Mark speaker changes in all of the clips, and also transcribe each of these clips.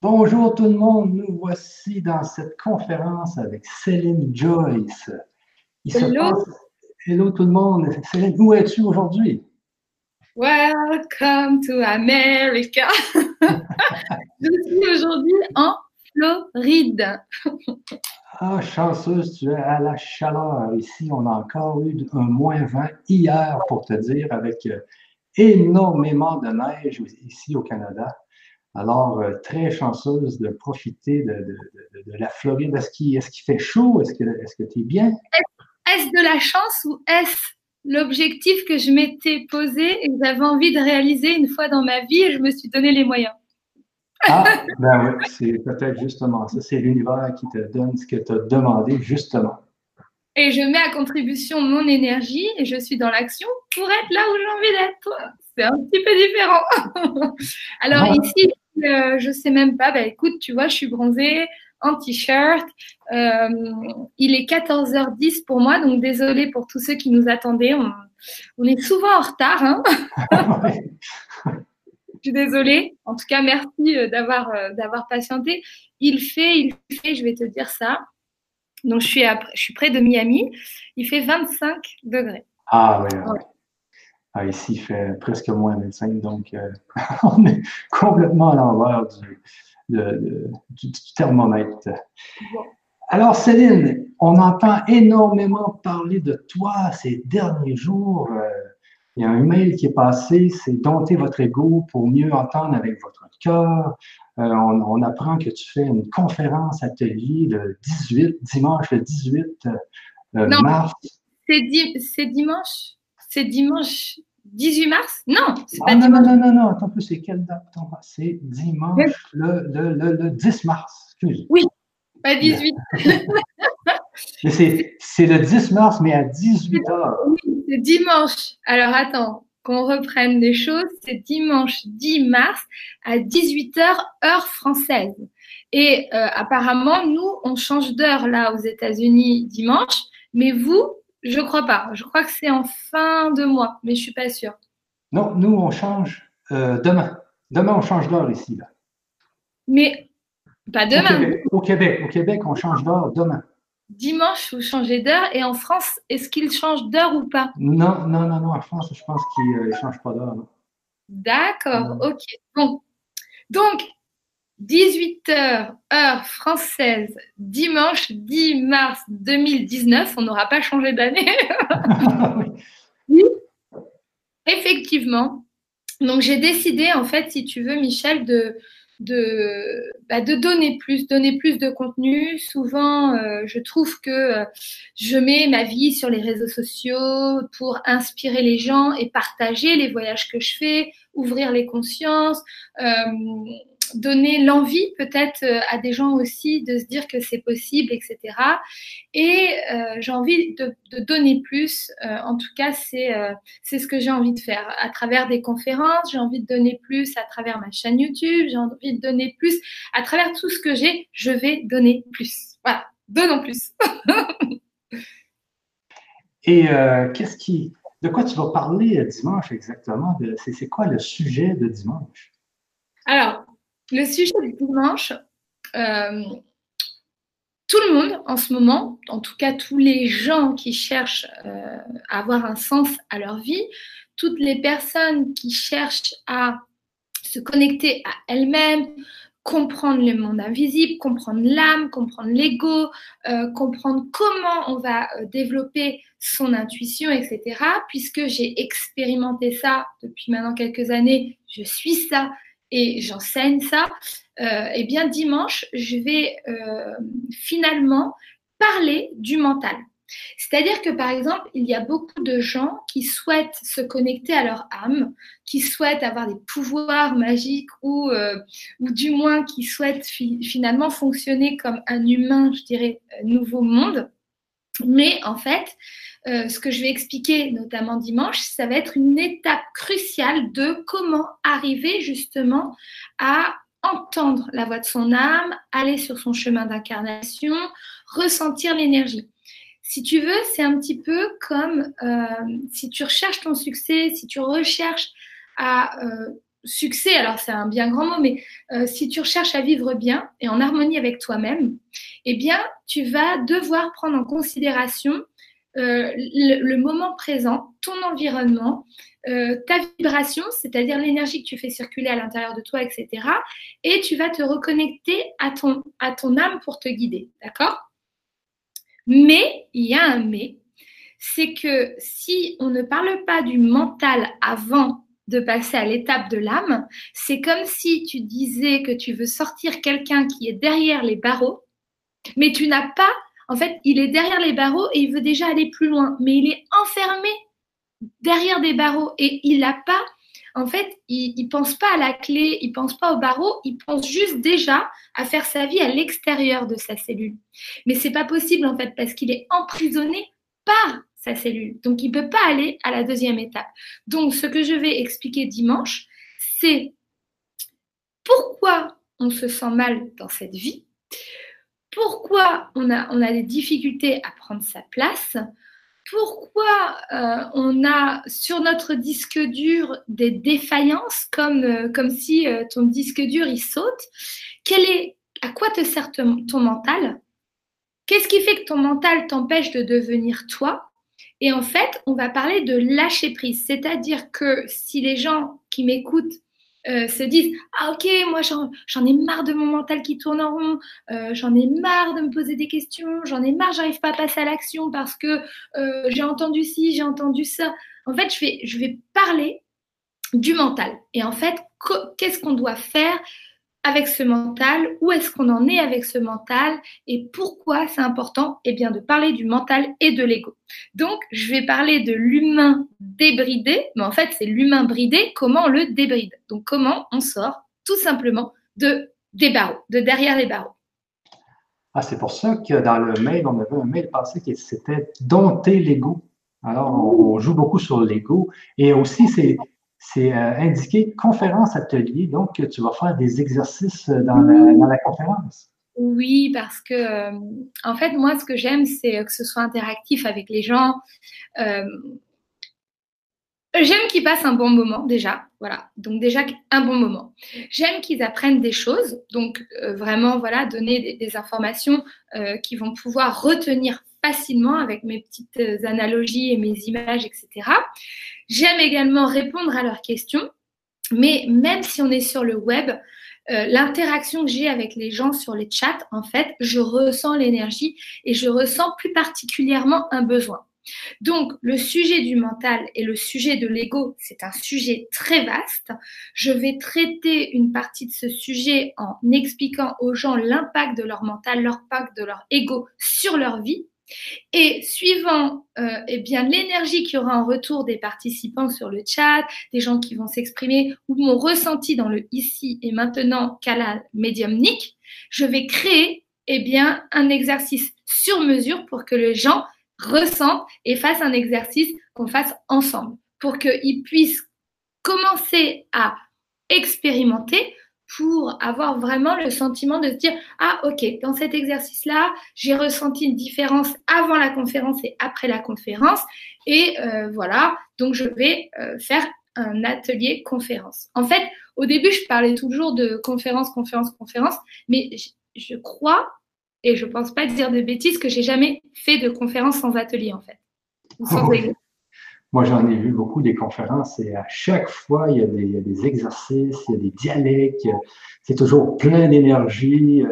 Speaker 1: Bonjour tout le monde, nous voici dans cette conférence avec Céline Joyce.
Speaker 2: Hello.
Speaker 1: Hello tout le monde. Céline, où es-tu aujourd'hui?
Speaker 2: Welcome to America. Je suis aujourd'hui en Floride.
Speaker 1: ah, chanceuse, tu es à la chaleur. Ici, on a encore eu un moins 20 hier, pour te dire, avec euh, énormément de neige ici au Canada. Alors, euh, très chanceuse de profiter de, la Floride. Est-ce qu'il fait chaud? Est-ce que tu es bien?
Speaker 2: Est-ce de la chance ou est-ce l'objectif que je m'étais posé et que j'avais envie de réaliser une fois dans ma vie et je me suis donné les moyens?
Speaker 1: Ah, ben oui, c'est peut-être justement ça. C'est l'univers qui te donne ce que tu as demandé, justement.
Speaker 2: Et je mets à contribution mon énergie et je suis dans l'action pour être là où j'ai envie d'être. C'est un petit peu différent. Alors ici, euh, je sais même pas. Bah, écoute, tu vois, je suis bronzée en t-shirt. Euh, il est 14h10 pour moi, donc désolé pour tous ceux qui nous attendaient. On, est souvent en retard. Hein je suis désolée. En tout cas, merci euh, d'avoir d'avoir patienté. Il fait, il fait, je vais te dire ça. Donc, je suis, je suis près de Miami. Il fait 25 degrés.
Speaker 1: Ah oui. Ah, ici, il fait presque moins 25, donc euh, on est complètement à l'envers du, thermomètre. Alors, Céline, on entend énormément parler de toi ces derniers jours. Euh, il y a un email qui est passé, c'est dompter votre ego pour mieux entendre avec votre cœur. Euh, on, apprend que tu fais une conférence atelier le 18, dimanche le 18 mars.
Speaker 2: C'est dimanche. C'est dimanche 18 mars? Non,
Speaker 1: c'est pas ah, non, non, non, non, non, attends un peu, c'est quelle date? C'est dimanche, le, le, le, 10 mars, excuse.
Speaker 2: Oui, pas 18.
Speaker 1: c'est le 10 mars, mais à 18 h
Speaker 2: Oui, c'est dimanche. Alors attends, qu'on reprenne les choses, c'est dimanche 10 mars à 18 h heure française. Et euh, apparemment, nous, on change d'heure là aux États-Unis dimanche, mais vous, je crois pas. Je crois que c'est en fin de mois, mais je suis pas sûre.
Speaker 1: Non, nous, on change euh, demain. Demain, on change d'heure ici. Là.
Speaker 2: Mais pas demain.
Speaker 1: Au Québec, au Québec, on change d'heure demain.
Speaker 2: Dimanche, vous changez d'heure. Et en France, est-ce qu'ils changent d'heure ou pas?
Speaker 1: Non, non, non, non. En France, je pense qu'ils ne euh, changent pas d'heure.
Speaker 2: D'accord, ok. Bon. Donc, 18h, heure française, dimanche 10 mars 2019. On n'aura pas changé d'année. oui. Effectivement. Donc, j'ai décidé, en fait, si tu veux, Michel, de, de, bah, de donner plus, donner plus de contenu. Souvent, euh, je trouve que euh, je mets ma vie sur les réseaux sociaux pour inspirer les gens et partager les voyages que je fais, ouvrir les consciences. Euh, donner l'envie peut-être euh, à des gens aussi de se dire que c'est possible, etc. Et euh, j'ai envie de, donner plus. Euh, en tout cas, c'est c'est ce que j'ai envie de faire à travers des conférences. J'ai envie de donner plus à travers ma chaîne YouTube. J'ai envie de donner plus à travers tout ce que j'ai. Je vais donner plus. Voilà, donnons plus.
Speaker 1: Et qu'est-ce qui, de quoi tu vas parler dimanche exactement? C'est quoi le sujet de dimanche?
Speaker 2: Alors, le sujet du dimanche, euh, tout le monde en ce moment, en tout cas tous les gens qui cherchent euh, à avoir un sens à leur vie, toutes les personnes qui cherchent à se connecter à elles-mêmes, comprendre le monde invisible, comprendre l'âme, comprendre l'ego, euh, comprendre comment on va développer son intuition, etc. Puisque j'ai expérimenté ça depuis maintenant quelques années, je suis ça, et j'enseigne ça, euh, eh bien dimanche, je vais euh, finalement parler du mental. C'est-à-dire que par exemple, il y a beaucoup de gens qui souhaitent se connecter à leur âme, qui souhaitent avoir des pouvoirs magiques ou, euh, ou du moins qui souhaitent finalement fonctionner comme un humain, je dirais, nouveau monde. Mais en fait, euh, ce que je vais expliquer notamment dimanche, ça va être une étape cruciale de comment arriver justement à entendre la voix de son âme, aller sur son chemin d'incarnation, ressentir l'énergie. Si tu veux, c'est un petit peu comme euh, si tu recherches ton succès, si tu recherches à euh, succès, alors c'est un bien grand mot, mais euh, si tu recherches à vivre bien et en harmonie avec toi-même, eh bien, tu vas devoir prendre en considération euh, le, moment présent, ton environnement, euh, ta vibration, c'est-à-dire l'énergie que tu fais circuler à l'intérieur de toi, etc. Et tu vas te reconnecter à ton, à ton âme pour te guider, d'accord? Mais, il y a un mais, c'est que si on ne parle pas du mental avant de passer à l'étape de l'âme, c'est comme si tu disais que tu veux sortir quelqu'un qui est derrière les barreaux, mais tu n'as pas, en fait, il est derrière les barreaux et il veut déjà aller plus loin, mais il est enfermé derrière des barreaux et il n'a pas, en fait, il, ne pense pas à la clé, il pense pas aux barreaux, il pense juste déjà à faire sa vie à l'extérieur de sa cellule. Mais c'est pas possible en fait parce qu'il est emprisonné par sa cellule. Donc, il ne peut pas aller à la deuxième étape. Donc, ce que je vais expliquer dimanche, c'est pourquoi on se sent mal dans cette vie, pourquoi on a, des difficultés à prendre sa place, pourquoi euh, on a sur notre disque dur des défaillances, comme, euh, si euh, ton disque dur il saute, à quoi te sert ton mental? Qu'est-ce qui fait que ton mental t'empêche de devenir toi? Et en fait, on va parler de lâcher prise. C'est-à-dire que si les gens qui m'écoutent euh, se disent Ah, ok, moi j'en ai marre de mon mental qui tourne en rond, euh, j'en ai marre de me poser des questions, j'en ai marre, j'arrive pas à passer à l'action parce que euh, j'ai entendu ci, j'ai entendu ça. En fait, je vais, je vais parler du mental. Et en fait, qu'est-ce qu'on doit faire avec ce mental, où est-ce qu'on en est avec ce mental et pourquoi c'est important eh bien, de parler du mental et de l'ego. Donc, je vais parler de l'humain débridé, mais en fait, c'est l'humain bridé, comment on le débride. Donc, comment on sort tout simplement de, des barreaux, de derrière les barreaux.
Speaker 1: Ah, c'est pour ça que dans le mail, on avait un mail passé qui c'était dompter l'ego. Alors, on joue beaucoup sur l'ego. Et aussi, c'est c'est euh, indiqué conférence atelier. Donc, tu vas faire des exercices dans la, conférence.
Speaker 2: Oui, parce que, euh, en fait, moi, ce que j'aime, c'est que ce soit interactif avec les gens. Euh, j'aime qu'ils passent un bon moment, déjà. Voilà. Donc, déjà, un bon moment. J'aime qu'ils apprennent des choses. Donc, vraiment, voilà, donner des, des informations qui vont pouvoir retenir facilement avec mes petites analogies et mes images, etc. J'aime également répondre à leurs questions, mais même si on est sur le web, euh, l'interaction que j'ai avec les gens sur les chats, en fait, je ressens l'énergie et je ressens plus particulièrement un besoin. Donc, le sujet du mental et le sujet de l'ego, c'est un sujet très vaste. Je vais traiter une partie de ce sujet en expliquant aux gens l'impact de leur mental, l'impact de leur ego sur leur vie. Et suivant euh, eh bien l'énergie qu'il y aura en retour des participants sur le chat, des gens qui vont s'exprimer ou mon ressenti dans le ici et maintenant canal médiumnique, je vais créer eh bien un exercice sur mesure pour que les gens ressentent et fassent un exercice qu'on fasse ensemble. Pour qu'ils puissent commencer à expérimenter pour avoir vraiment le sentiment de se dire ah ok dans cet exercice là j'ai ressenti une différence avant la conférence et après la conférence. Et euh, voilà. Donc je vais euh, faire un atelier conférence. En fait au début je parlais toujours de conférence conférence conférence mais je, crois et je pense pas dire de bêtises que j'ai jamais fait de conférence sans atelier en fait.
Speaker 1: Sans moi, j'en ai vu beaucoup des conférences et à chaque fois, il y a des, exercices, il y a des dialectes, c'est toujours plein d'énergie.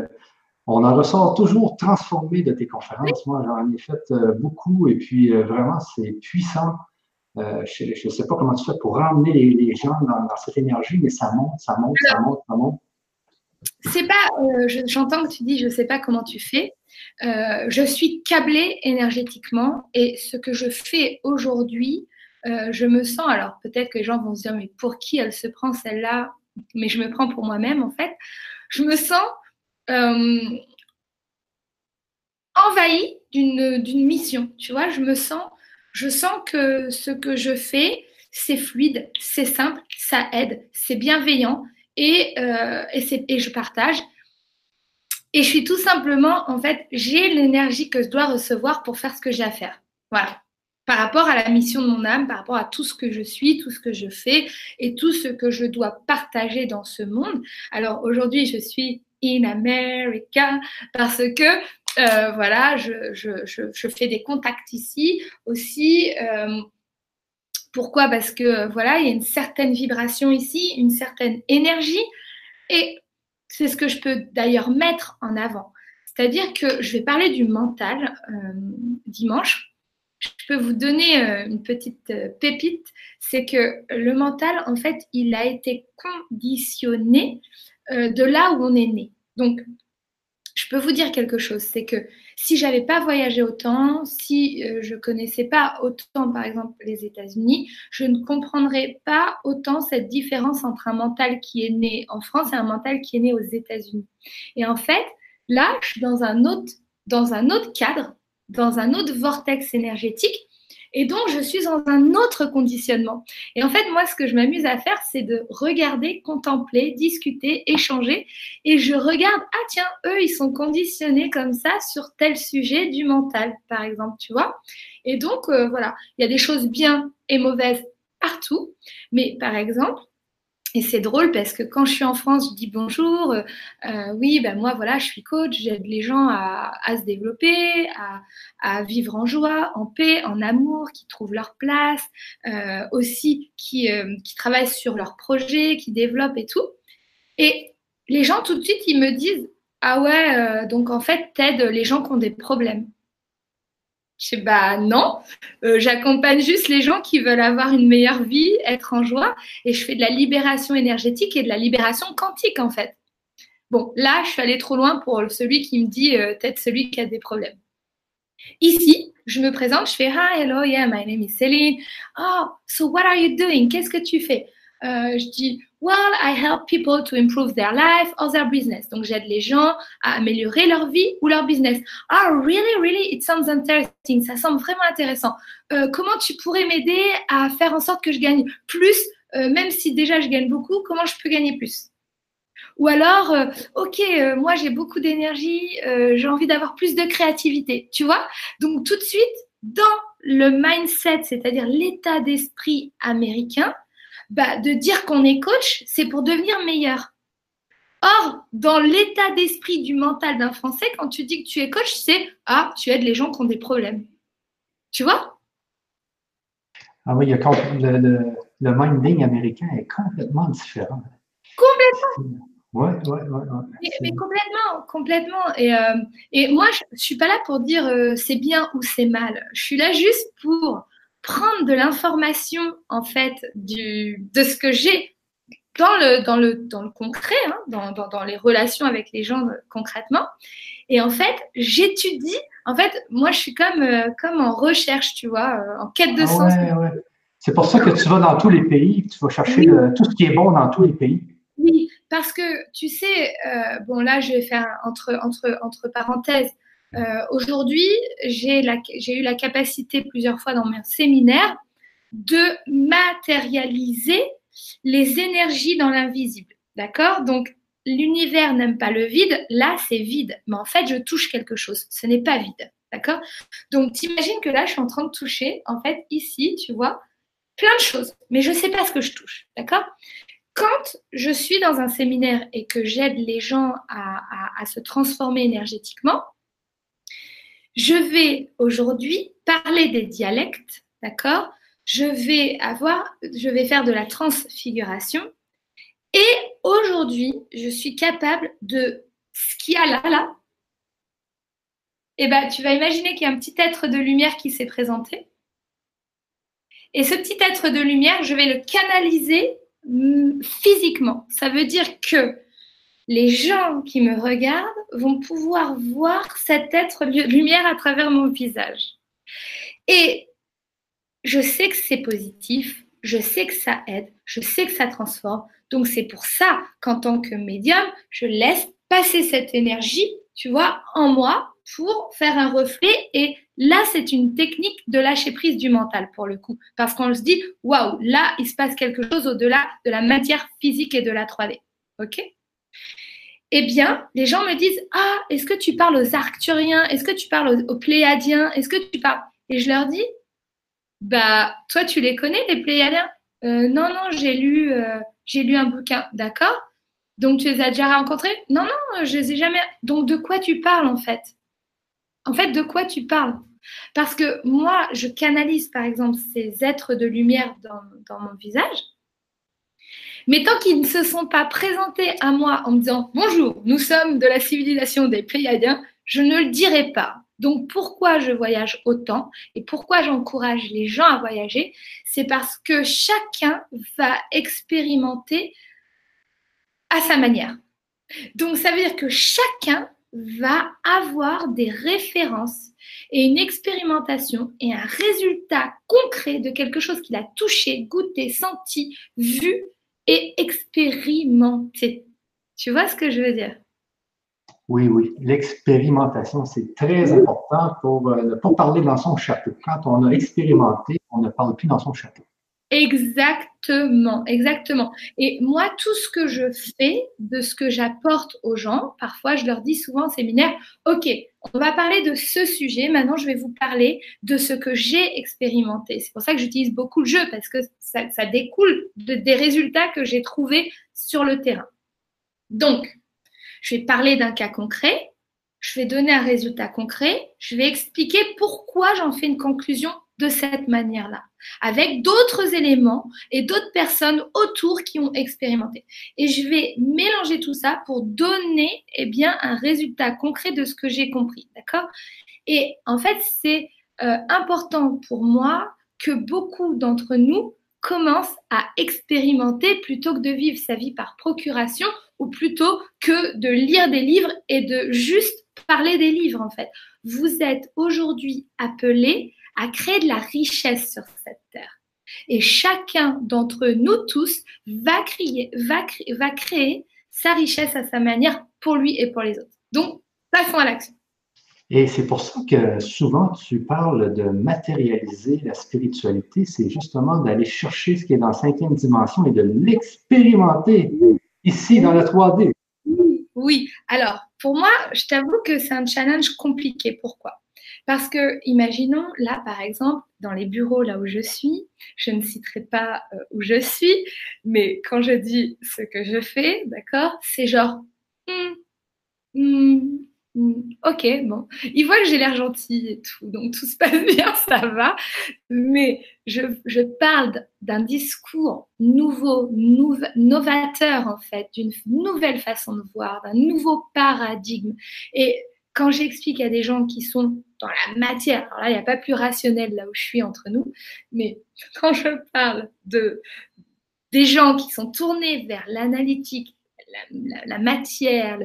Speaker 1: On en ressort toujours transformé de tes conférences. Moi, j'en ai fait euh, beaucoup et puis euh, vraiment, c'est puissant. Euh, je ne sais pas comment tu fais pour ramener les, gens dans, cette énergie, mais ça monte, ça monte, ça monte, ça monte.
Speaker 2: C'est pas, j'entends que tu dis, je ne sais pas comment tu fais. je suis câblée énergétiquement et ce que je fais aujourd'hui, euh, je me sens, alors peut-être que les gens vont se dire, mais pour qui elle se prend celle-là? Mais je me prends pour moi-même en fait. Je me sens euh, envahie d'une mission, tu vois? Je me sens, je sens que ce que je fais, c'est fluide, c'est simple, ça aide, c'est bienveillant et, euh, et je partage. Et je suis tout simplement, en fait, j'ai l'énergie que je dois recevoir pour faire ce que j'ai à faire. Voilà. par rapport à la mission de mon âme, par rapport à tout ce que je suis, tout ce que je fais et tout ce que je dois partager dans ce monde. Alors aujourd'hui, je suis in America parce que euh, voilà, je, je, fais des contacts ici aussi. Euh, pourquoi? Parce que voilà, il y a une certaine vibration ici, une certaine énergie et c'est ce que je peux d'ailleurs mettre en avant. C'est-à-dire que je vais parler du mental euh, dimanche je peux vous donner euh, une petite euh, pépite, c'est que le mental, en fait, il a été conditionné euh, de là où on est né. Donc, je peux vous dire quelque chose, c'est que si j'avais pas voyagé autant, si je connaissais pas autant, par exemple, les États-Unis, je ne comprendrais pas autant cette différence entre un mental qui est né en France et un mental qui est né aux États-Unis. Et en fait, là, je suis dans un autre, dans un autre cadre dans un autre vortex énergétique et donc je suis dans un autre conditionnement. Et en fait, moi, ce que je m'amuse à faire, c'est de regarder, contempler, discuter, échanger. Et je regarde, ah tiens, eux, ils sont conditionnés comme ça sur tel sujet du mental, par exemple, tu vois. Et donc, euh, voilà, il y a des choses bien et mauvaises partout. Mais par exemple, et c'est drôle parce que quand je suis en France, je dis bonjour. Euh, euh, oui, ben moi, voilà, je suis coach. J'aide les gens à, se développer, à, vivre en joie, en paix, en amour, qui trouvent leur place, euh, aussi qui, qui travaillent sur leurs projets, qui développent et tout. Et les gens, tout de suite, ils me disent Ah ouais, donc en fait, t'aides les gens qui ont des problèmes. Je sais, bah non, euh, j'accompagne juste les gens qui veulent avoir une meilleure vie, être en joie, et je fais de la libération énergétique et de la libération quantique en fait. Bon, là, je suis allée trop loin pour celui qui me dit euh, peut-être celui qui a des problèmes. Ici, je me présente, je fais Hi, hello, yeah, my name is Céline. Oh, so what are you doing? Qu'est-ce que tu fais? Euh, je dis Well, I help people to improve their life or their business. Donc, j'aide les gens à améliorer leur vie ou leur business. Ah, really, really, it sounds interesting. Ça semble vraiment intéressant. Euh, comment tu pourrais m'aider à faire en sorte que je gagne plus, euh, même si déjà je gagne beaucoup, comment je peux gagner plus? Ou alors, euh, ok, moi j'ai beaucoup d'énergie, j'ai envie d'avoir plus de créativité, tu vois? Donc tout de suite, dans le mindset, c'est-à-dire l'état d'esprit américain, bah, de dire qu'on est coach, c'est pour devenir meilleur. Or, dans l'état d'esprit du mental d'un Français, quand tu dis que tu es coach, c'est ah, tu aides les gens qui ont des problèmes. Tu vois?
Speaker 1: Ah oui, il y a le, le, le minding américain est complètement différent.
Speaker 2: Complètement.
Speaker 1: Oui, oui, oui.
Speaker 2: Mais, complètement, complètement. Et, euh, et moi, je ne suis pas là pour dire euh, c'est bien ou c'est mal. Je suis là juste pour prendre de l'information en fait du, de ce que j'ai dans le, dans le, dans le concret, hein, dans, dans, dans, les relations avec les gens euh, concrètement. Et en fait, j'étudie. En fait, moi, je suis comme, euh, comme en recherche, tu vois, euh, en quête de ah sens.
Speaker 1: Ouais. C'est pour ça que tu vas dans tous les pays, tu vas chercher tout ce qui est bon dans tous les pays.
Speaker 2: Oui, parce que tu sais, bon là, je vais faire entre, entre, entre parenthèses. Euh, aujourd'hui, j'ai eu la capacité plusieurs fois dans mes séminaires de matérialiser les énergies dans l'invisible. D'accord? Donc, l'univers n'aime pas le vide. Là, c'est vide. Mais en fait, je touche quelque chose. Ce n'est pas vide. D'accord? Donc, t'imagines que là, je suis en train de toucher, en fait, ici, tu vois, plein de choses. Mais je ne sais pas ce que je touche. D'accord? Quand je suis dans un séminaire et que j'aide les gens à se transformer énergétiquement, je vais aujourd'hui parler des dialectes, d'accord? Je vais avoir, je vais faire de la transfiguration. Et aujourd'hui, je suis capable de ce qu'il y a là, là. Eh ben, tu vas imaginer qu'il y a un petit être de lumière qui s'est présenté. Et ce petit être de lumière, je vais le canaliser mm, physiquement. Ça veut dire que les gens qui me regardent vont pouvoir voir cet être lumière à travers mon visage. Et je sais que c'est positif, je sais que ça aide, je sais que ça transforme. Donc c'est pour ça qu'en tant que médium, je laisse passer cette énergie, tu vois, en moi pour faire un reflet. Et là, c'est une technique de lâcher prise du mental pour le coup. Parce qu'on se dit, waouh, là, il se passe quelque chose au-delà de la matière physique et de la 3D. OK? Eh bien, les gens me disent Ah, est-ce que tu parles aux Arcturiens? Est-ce que tu parles aux, Pléiadiens? Est-ce que tu parles? Et je leur dis Bah, toi, tu les connais, les Pléiadiens? Euh, Non, non, j'ai lu, euh, j'ai lu un bouquin. D'accord? Donc, tu les as déjà rencontrés? Non, non, je les ai jamais. Donc, de quoi tu parles en fait? En fait, de quoi tu parles? Parce que moi, je canalise par exemple ces êtres de lumière dans mon visage. Mais tant qu'ils ne se sont pas présentés à moi en me disant Bonjour, nous sommes de la civilisation des Pléiadiens, je ne le dirai pas. Donc pourquoi je voyage autant et pourquoi j'encourage les gens à voyager? C'est parce que chacun va expérimenter à sa manière. Donc ça veut dire que chacun va avoir des références et une expérimentation et un résultat concret de quelque chose qu'il a touché, goûté, senti, vu et expérimenté. Tu vois ce que je veux dire?
Speaker 1: Oui, oui. L'expérimentation, c'est très important pour, euh, pour parler dans son chapeau. Quand on a expérimenté, on ne parle plus dans son chapeau.
Speaker 2: Exactement, exactement. Et moi, tout ce que je fais, de ce que j'apporte aux gens, parfois je leur dis souvent en séminaire, OK, on va parler de ce sujet, maintenant je vais vous parler de ce que j'ai expérimenté. C'est pour ça que j'utilise beaucoup le jeu, parce que ça, découle de, des résultats que j'ai trouvés sur le terrain. Donc, je vais parler d'un cas concret, je vais donner un résultat concret, je vais expliquer pourquoi j'en fais une conclusion de cette manière-là, avec d'autres éléments et d'autres personnes autour qui ont expérimenté. Et je vais mélanger tout ça pour donner eh un résultat concret de ce que j'ai compris. D'accord? Et en fait, c'est euh, important pour moi que beaucoup d'entre nous commencent à expérimenter plutôt que de vivre sa vie par procuration ou plutôt que de lire des livres et de juste parler des livres en fait. Vous êtes aujourd'hui appelés à créer de la richesse sur cette terre. Et chacun d'entre nous tous va, crier, va, va créer sa richesse à sa manière pour lui et pour les autres. Donc, passons à l'action.
Speaker 1: Et c'est pour ça que souvent tu parles de matérialiser la spiritualité, c'est justement d'aller chercher ce qui est dans la cinquième dimension et de l'expérimenter ici dans la 3D.
Speaker 2: Oui, alors pour moi, je t'avoue que c'est un challenge compliqué. Pourquoi? Parce que, imaginons, là par exemple, dans les bureaux là où je suis, je ne citerai pas euh, où je suis, mais quand je dis ce que je fais, d'accord, c'est genre, hmm, hmm, Hmm, ok, bon. Il voit que j'ai l'air gentil et tout, donc tout se passe bien, ça va. Mais je, parle d'un discours nouveau, novateur en fait, d'une nouvelle façon de voir, d'un nouveau paradigme. Et quand j'explique à des gens qui sont dans la matière, alors là, il n'y a pas plus rationnel là où je suis entre nous, mais quand je parle de des gens qui sont tournés vers l'analytique, la, matière,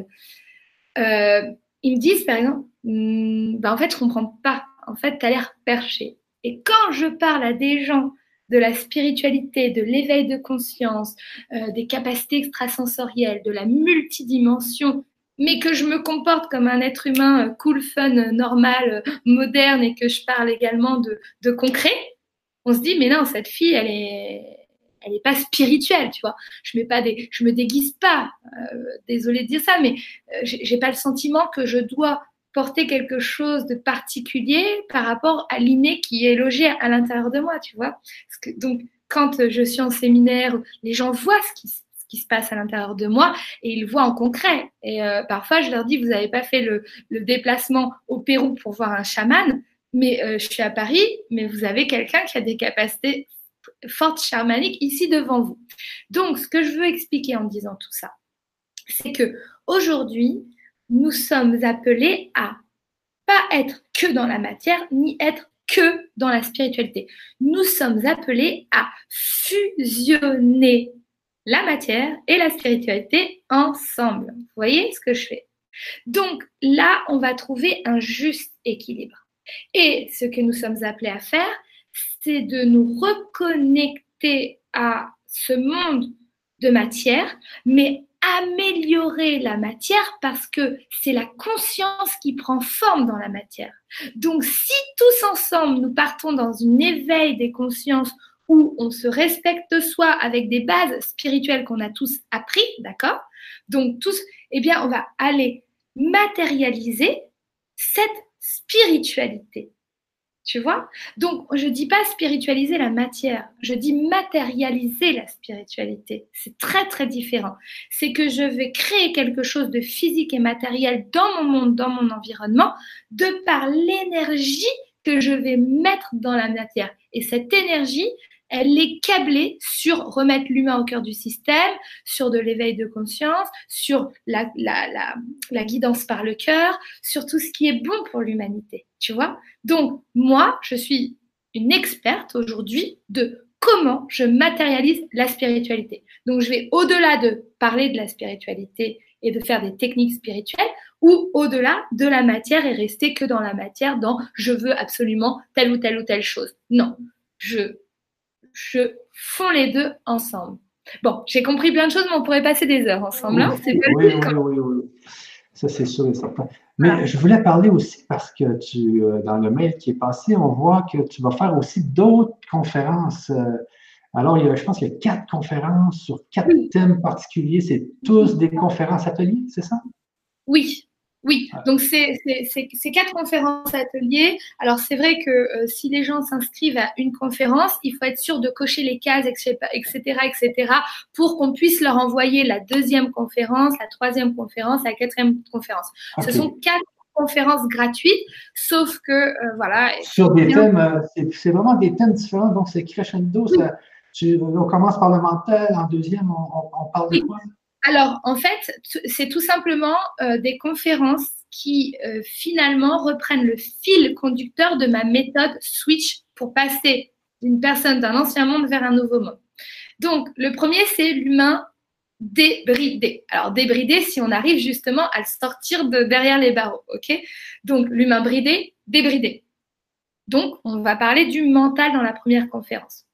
Speaker 2: euh, ils me disent par exemple, hmm, bah, en fait, je comprends pas. En fait, tu as l'air perché. Et quand je parle à des gens de la spiritualité, de l'éveil de conscience, euh, des capacités extrasensorielles, de la multidimension, mais que je me comporte comme un être humain euh, cool, fun, normal, moderne et que je parle également de, concret, on se dit, mais non, cette fille, elle est, elle n'est pas spirituelle, tu vois. Je mets pas des, je me déguise pas. Euh, désolée de dire ça, mais euh, j'ai pas le sentiment que je dois porter quelque chose de particulier par rapport à l'inné qui est logé à l'intérieur de moi, tu vois. Donc, quand je suis en séminaire, les gens voient ce qui, ce qui se passe à l'intérieur de moi et ils voient en concret. Et euh, parfois, je leur dis, vous n'avez pas fait le, déplacement au Pérou pour voir un chaman, mais euh, je suis à Paris, mais vous avez quelqu'un qui a des capacités forte chamanique ici devant vous. Donc, ce que je veux expliquer en disant tout ça, c'est que aujourd'hui, nous sommes appelés à pas être que dans la matière, ni être que dans la spiritualité. Nous sommes appelés à fusionner la matière et la spiritualité ensemble. Vous voyez ce que je fais? Donc là, on va trouver un juste équilibre. Et ce que nous sommes appelés à faire, c'est de nous reconnecter à ce monde de matière, mais améliorer la matière parce que c'est la conscience qui prend forme dans la matière. Donc si tous ensemble nous partons dans une éveil des consciences où on se respecte soi avec des bases spirituelles qu'on a tous appris, d'accord? Donc tous, eh bien, on va aller matérialiser cette spiritualité. Tu vois? Donc, je ne dis pas spiritualiser la matière, je dis matérialiser la spiritualité. C'est très, très différent. C'est que je vais créer quelque chose de physique et matériel dans mon monde, dans mon environnement, de par l'énergie que je vais mettre dans la matière. Et cette énergie, elle est câblée sur remettre l'humain au cœur du système, sur de l'éveil de conscience, sur la, guidance par le cœur, sur tout ce qui est bon pour l'humanité. Tu vois Donc, moi, je suis une experte aujourd'hui de comment je matérialise la spiritualité. Donc, je vais au-delà de parler de la spiritualité et de faire des techniques spirituelles ou au-delà de la matière et rester que dans la matière, dans je veux absolument telle ou telle ou telle chose. Non, je je font les deux ensemble. Bon, j'ai compris plein de choses, mais on pourrait passer des heures ensemble. Hein.
Speaker 1: oui, oui, oui, oui, Ça, c'est sûr et certain. Mais je voulais parler aussi parce que tu, euh, dans le mail qui est passé, on voit que tu vas faire aussi d'autres conférences. Euh, alors, il y a, je pense qu'il y a quatre conférences sur quatre thèmes particuliers. C'est tous des conférences ateliers, c'est ça?
Speaker 2: Oui, oui, donc c'est quatre conférences ateliers. Alors c'est vrai que euh, si les gens s'inscrivent à une conférence, il faut être sûr de cocher les cases, etc., etc., pour qu'on puisse leur envoyer la deuxième conférence, la troisième conférence, la quatrième conférence. Ce sont quatre conférences gratuites, sauf que euh, voilà.
Speaker 1: Sur des thèmes, euh, c'est vraiment des thèmes différents. Donc c'est crescendo. Ça, tu, on commence par le mental, en deuxième on, parle de quoi?
Speaker 2: Alors, en fait, c'est tout simplement euh, des conférences qui euh, finalement reprennent le fil conducteur de ma méthode Switch pour passer d'une personne d'un ancien monde vers un nouveau monde. Donc, le premier, c'est l'humain débridé. Alors, débridé, si on arrive justement à le sortir de derrière les barreaux, ok? Donc, l'humain bridé, débridé. Donc, on va parler du mental dans la première conférence.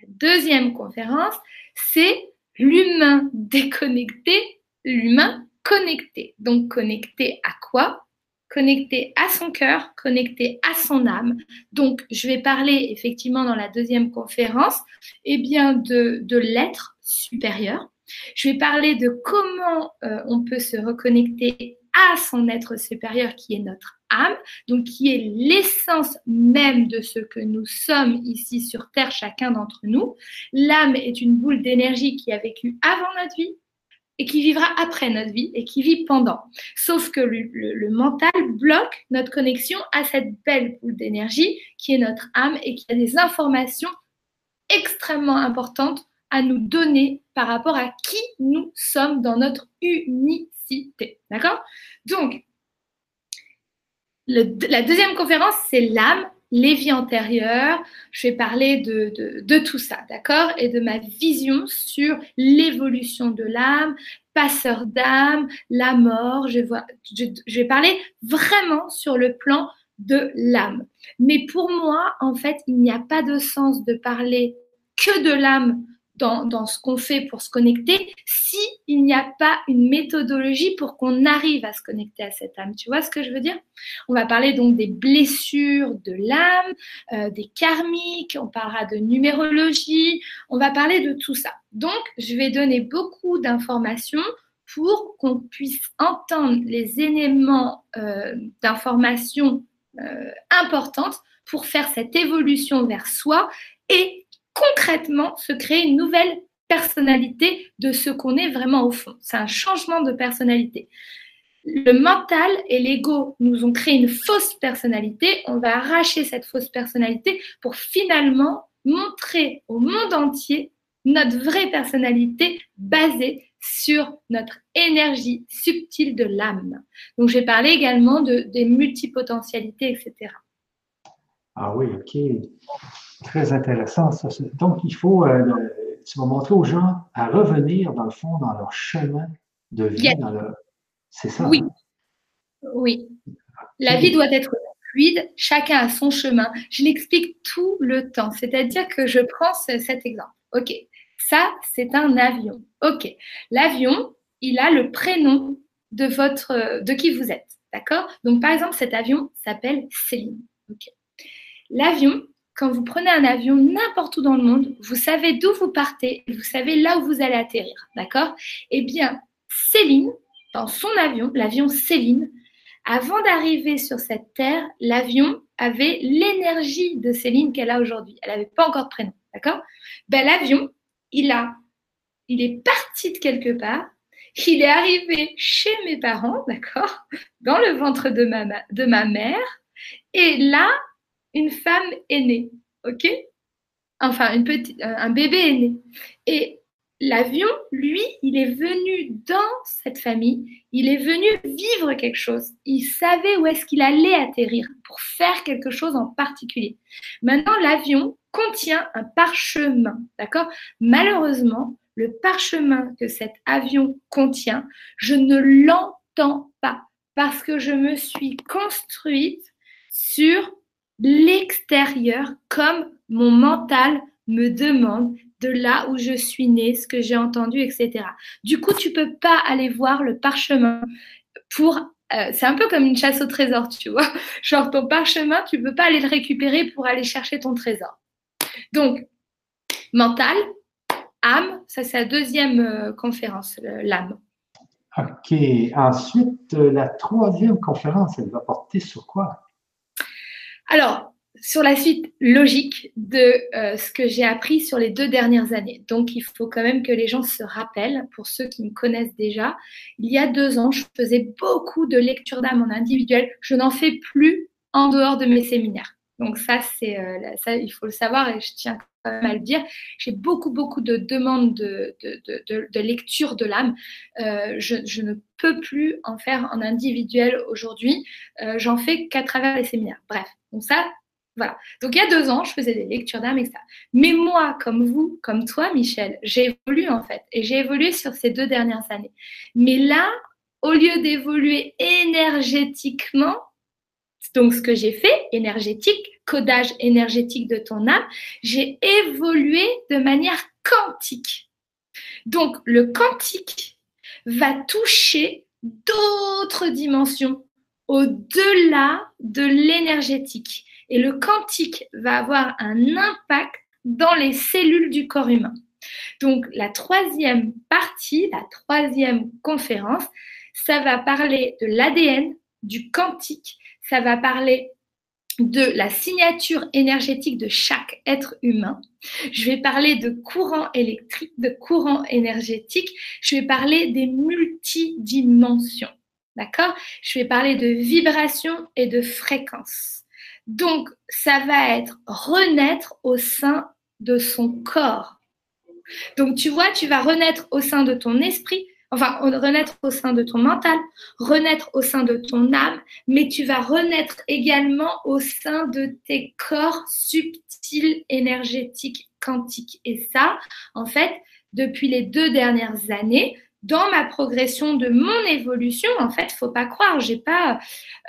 Speaker 2: La deuxième conférence, c'est l'humain déconnecté, l'humain connecté. Donc connecté à quoi? Connecté à son cœur, connecté à son âme. Donc je vais parler effectivement dans la deuxième conférence eh bien de, de l'être supérieur. Je vais parler de comment euh, on peut se reconnecter à son être supérieur qui est notre donc qui est l'essence même de ce que nous sommes ici sur Terre, chacun d'entre nous. L'âme est une boule d'énergie qui a vécu avant notre vie et qui vivra après notre vie et qui vit pendant. Sauf que le, mental bloque notre connexion à cette belle boule d'énergie qui est notre âme et qui a des informations extrêmement importantes à nous donner par rapport à qui nous sommes dans notre unicité. D'accord? Donc, la deuxième conférence, c'est l'âme, les vies antérieures. Je vais parler de, tout ça, d'accord? Et de ma vision sur l'évolution de l'âme, passeur d'âme, la mort. Je, je vais parler vraiment sur le plan de l'âme. Mais pour moi, en fait, il n'y a pas de sens de parler que de l'âme dans, ce qu'on fait pour se connecter si il n'y a pas une méthodologie pour qu'on arrive à se connecter à cette âme. Tu vois ce que je veux dire? On va parler donc des blessures de l'âme, euh, des karmiques, on parlera de numérologie, on va parler de tout ça. Donc, je vais donner beaucoup d'informations pour qu'on puisse entendre les éléments euh, d'information euh, importantes pour faire cette évolution vers soi et concrètement se créer une nouvelle personnalité de ce qu'on est vraiment au fond. C'est un changement de personnalité. Le mental et l'ego nous ont créé une fausse personnalité. On va arracher cette fausse personnalité pour finalement montrer au monde entier notre vraie personnalité basée sur notre énergie subtile de l'âme. Donc, j'ai parlé également de, des multipotentialités, etc.
Speaker 1: Ah oui, ok. Très intéressant. Ça. Donc, il faut, euh, tu vas montrer aux gens à revenir, dans le fond, dans leur chemin de vie. C'est ça?
Speaker 2: Oui. Hein? Oui. La vie doit être fluide, chacun a son chemin. Je l'explique tout le temps. C'est-à-dire que je prends cet exemple. OK. Ça, c'est un avion. OK. L'avion, il a le prénom de votre, de qui vous êtes. D'accord? Donc, par exemple, cet avion s'appelle Céline. OK. L'avion, quand vous prenez un avion n'importe où dans le monde, vous savez d'où vous partez, vous savez là où vous allez atterrir, d'accord? Eh bien, Céline, dans son avion, l'avion Céline, avant d'arriver sur cette terre, l'avion avait l'énergie de Céline qu'elle a aujourd'hui. Elle n'avait pas encore de prénom, d'accord? Ben, L'avion, il, a, il est parti de quelque part, il est arrivé chez mes parents, d'accord? Dans le ventre de ma, de ma mère, et là, une femme est née, ok? Enfin, une petite, un bébé est né. Et l'avion, lui, il est venu dans cette famille, il est venu vivre quelque chose. Il savait où est-ce qu'il allait atterrir pour faire quelque chose en particulier. Maintenant, l'avion contient un parchemin, d'accord? Malheureusement, le parchemin que cet avion contient, je ne l'entends pas parce que je me suis construite sur l'extérieur comme mon mental me demande de là où je suis née, ce que j'ai entendu, etc. Du coup, tu peux pas aller voir le parchemin pour. Euh, c'est un peu comme une chasse au trésor, tu vois. Genre ton parchemin, tu peux pas aller le récupérer pour aller chercher ton trésor. Donc, mental, âme, ça c'est la deuxième euh, conférence, l'âme.
Speaker 1: OK. Ensuite, euh, la troisième conférence, elle va porter sur quoi?
Speaker 2: Alors, sur la suite logique de euh, ce que j'ai appris sur les deux dernières années. Donc, il faut quand même que les gens se rappellent, pour ceux qui me connaissent déjà, il y a deux ans, je faisais beaucoup de lectures d'âme en individuel. Je n'en fais plus en dehors de mes séminaires. Donc ça, c'est euh, ça, il faut le savoir et je tiens quand même à le dire. J'ai beaucoup, beaucoup de demandes de, de, de, lecture de l'âme. Euh, je, ne peux plus en faire en individuel aujourd'hui. J'en fais qu'à travers les séminaires. Bref, donc ça, voilà. Donc il y a deux ans, je faisais des lectures d'âme et ça. Mais moi, comme vous, comme toi, Michel, j'ai évolué en fait. Et j'ai évolué sur ces deux dernières années. Mais là, au lieu d'évoluer énergétiquement, donc ce que j'ai fait, énergétique, codage énergétique de ton âme, j'ai évolué de manière quantique. Donc le quantique va toucher d'autres dimensions au-delà de l'énergétique. Et le quantique va avoir un impact dans les cellules du corps humain. Donc la troisième partie, la troisième conférence, ça va parler de l'ADN, du quantique, ça va parler de la signature énergétique de chaque être humain. Je vais parler de courant électrique, de courant énergétique. Je vais parler des multidimensions. D'accord? Je vais parler de vibration et de fréquence. Donc, ça va être renaître au sein de son corps. Donc, tu vois, tu vas renaître au sein de ton esprit, enfin, renaître au sein de ton mental, renaître au sein de ton âme, mais tu vas renaître également au sein de tes corps subtils, énergétiques, quantiques. Et ça, en fait, depuis les deux dernières années, dans ma progression de mon évolution, en fait, faut pas croire, j'ai pas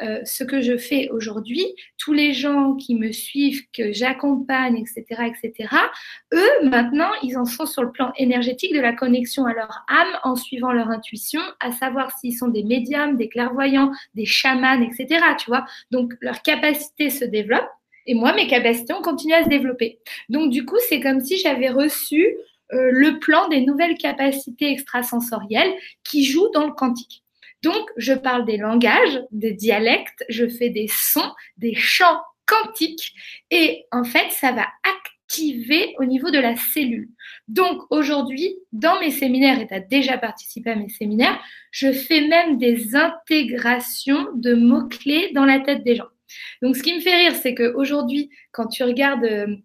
Speaker 2: euh, ce que je fais aujourd'hui. Tous les gens qui me suivent, que j'accompagne, etc., etc. Eux, maintenant, ils en sont sur le plan énergétique de la connexion à leur âme en suivant leur intuition, à savoir s'ils sont des médiums, des clairvoyants, des chamans, etc. Tu vois, donc leur capacité se développe. Et moi, mes capacités ont continué à se développer. Donc, du coup, c'est comme si j'avais reçu le plan des nouvelles capacités extrasensorielles qui jouent dans le quantique. Donc, je parle des langages, des dialectes, je fais des sons, des chants quantiques et en fait, ça va activer au niveau de la cellule. Donc, aujourd'hui, dans mes séminaires, et tu as déjà participé à mes séminaires, je fais même des intégrations de mots-clés dans la tête des gens. Donc, ce qui me fait rire, c'est qu'aujourd'hui, quand tu regardes euh,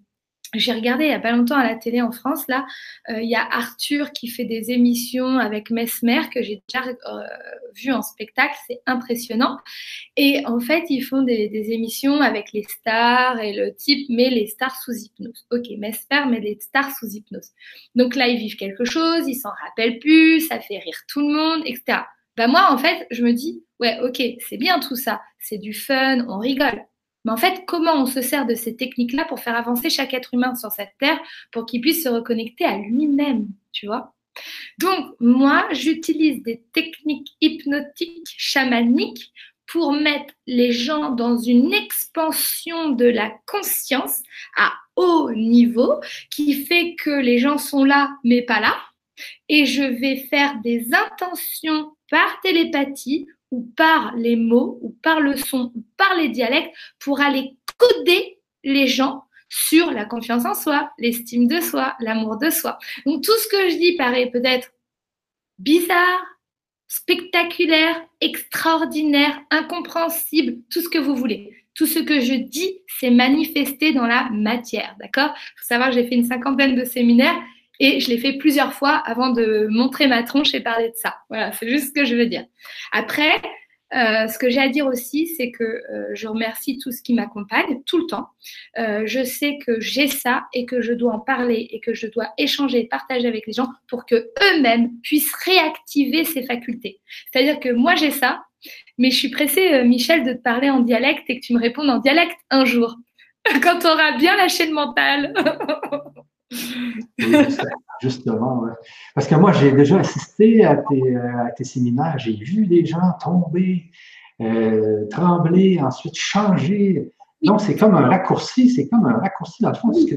Speaker 2: j'ai regardé il n'y a pas longtemps à la télé en France, là, euh, il y a Arthur qui fait des émissions avec Mesmer que j'ai déjà euh, vu en spectacle, c'est impressionnant. Et en fait, ils font des, des, émissions avec les stars et le type met les stars sous hypnose. Ok, Mesmer met les stars sous hypnose. Donc là, ils vivent quelque chose, ils s'en rappellent plus, ça fait rire tout le monde, etc. Bah moi, en fait, je me dis, ouais, ok, c'est bien tout ça, c'est du fun, on rigole. Mais en fait, comment on se sert de ces techniques-là pour faire avancer chaque être humain sur cette terre pour qu'il puisse se reconnecter à lui-même, tu vois? Donc, moi, j'utilise des techniques hypnotiques, chamaniques pour mettre les gens dans une expansion de la conscience à haut niveau qui fait que les gens sont là mais pas là. Et je vais faire des intentions par télépathie ou par les mots, ou par le son, ou par les dialectes, pour aller coder les gens sur la confiance en soi, l'estime de soi, l'amour de soi. Donc tout ce que je dis paraît peut-être bizarre, spectaculaire, extraordinaire, incompréhensible, tout ce que vous voulez. Tout ce que je dis, c'est manifesté dans la matière, d'accord? Il faut savoir j'ai fait une cinquantaine de séminaires et je l'ai fait plusieurs fois avant de montrer ma tronche et parler de ça. Voilà, c'est juste ce que je veux dire. Après, euh, ce que j'ai à dire aussi, c'est que euh, je remercie tout ce qui m'accompagne tout le temps. Euh, je sais que j'ai ça et que je dois en parler et que je dois échanger, partager avec les gens pour que eux-mêmes puissent réactiver ces facultés. C'est-à-dire que moi j'ai ça, mais je suis pressée, Michel, de te parler en dialecte et que tu me répondes en dialecte un jour, quand tu auras bien lâché le mental.
Speaker 1: justement, Parce que moi, j'ai déjà assisté à tes, séminaires, j'ai vu des gens tomber, euh, trembler, ensuite changer. Donc, c'est comme un raccourci, c'est comme un raccourci dans le fond, parce que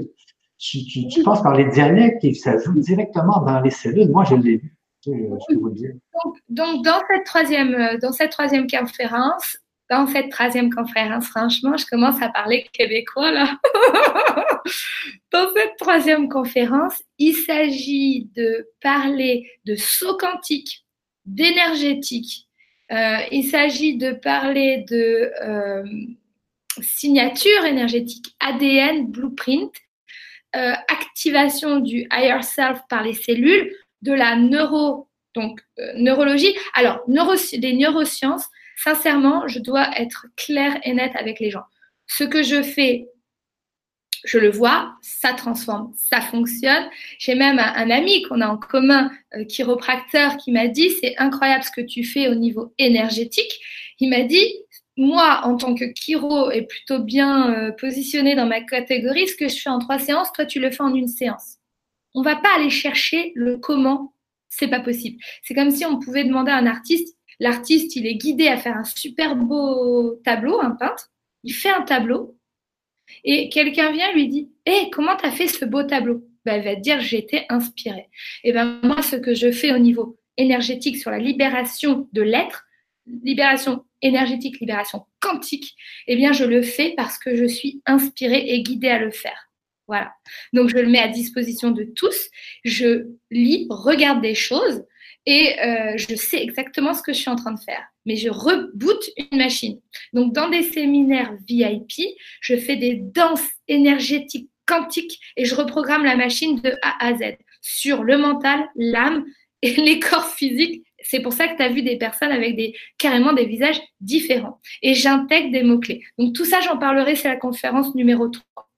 Speaker 1: tu, passes par les dialectes et ça joue directement dans les cellules. Moi, je l'ai vu. Je
Speaker 2: vous dire. Donc, dans, cette troisième, euh, dans cette troisième conférence, dans cette troisième conférence, franchement, je commence à parler québécois là. dans cette troisième conférence, il s'agit de parler de saut quantique, d'énergétique. Euh, il s'agit de parler de euh, signature énergétique, ADN, blueprint, euh, activation du higher self par les cellules, de la neuro, donc neurologie. Alors, neuro, les neurosciences, sincèrement, je dois être claire et nette avec les gens. Ce que je fais, je le vois, ça transforme, ça fonctionne. J'ai même un, ami qu'on a en commun, euh, chiropracteur, qui m'a dit, c'est incroyable ce que tu fais au niveau énergétique. Il m'a dit, moi, en tant que chiro et plutôt bien euh, positionné dans ma catégorie, ce que je fais en trois séances, toi, tu le fais en une séance. On va pas aller chercher le comment, c'est pas possible. C'est comme si on pouvait demander à un artiste, L'artiste, il est guidé à faire un super beau tableau, un peintre. Il fait un tableau et quelqu'un vient lui dit Hé, comment tu as fait ce beau tableau? Ben, Elle va dire été inspirée. Et ben moi, ce que je fais au niveau énergétique sur la libération de l'être, libération énergétique, libération quantique, eh bien, je le fais parce que je suis inspirée et guidée à le faire. Voilà. Donc, je le mets à disposition de tous. Je lis, regarde des choses et euh, je sais exactement ce que je suis en train de faire. Mais je reboote une machine. Donc, dans des séminaires VIP, je fais des danses énergétiques quantiques et je reprogramme la machine de A à Z sur le mental, l'âme et les corps physiques. C'est pour ça que tu as vu des personnes avec des, carrément des visages différents. Et j'intègre des mots-clés. Donc, tout ça, j'en parlerai, c'est la conférence numéro 3.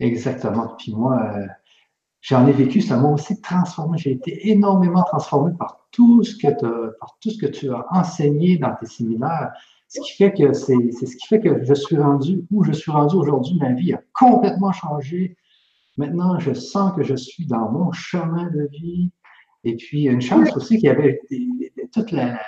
Speaker 1: Exactement. Puis moi, euh, j'en ai vécu, ça m'a aussi transformé. J'ai été énormément transformé par tout ce que, par tout ce que tu as enseigné dans tes séminaires. Ce qui fait que c'est, ce qui fait que je suis rendu où je suis rendu aujourd'hui. Ma vie a complètement changé. Maintenant, je sens que je suis dans mon chemin de vie. Et puis, une chance aussi qu'il y avait toute la,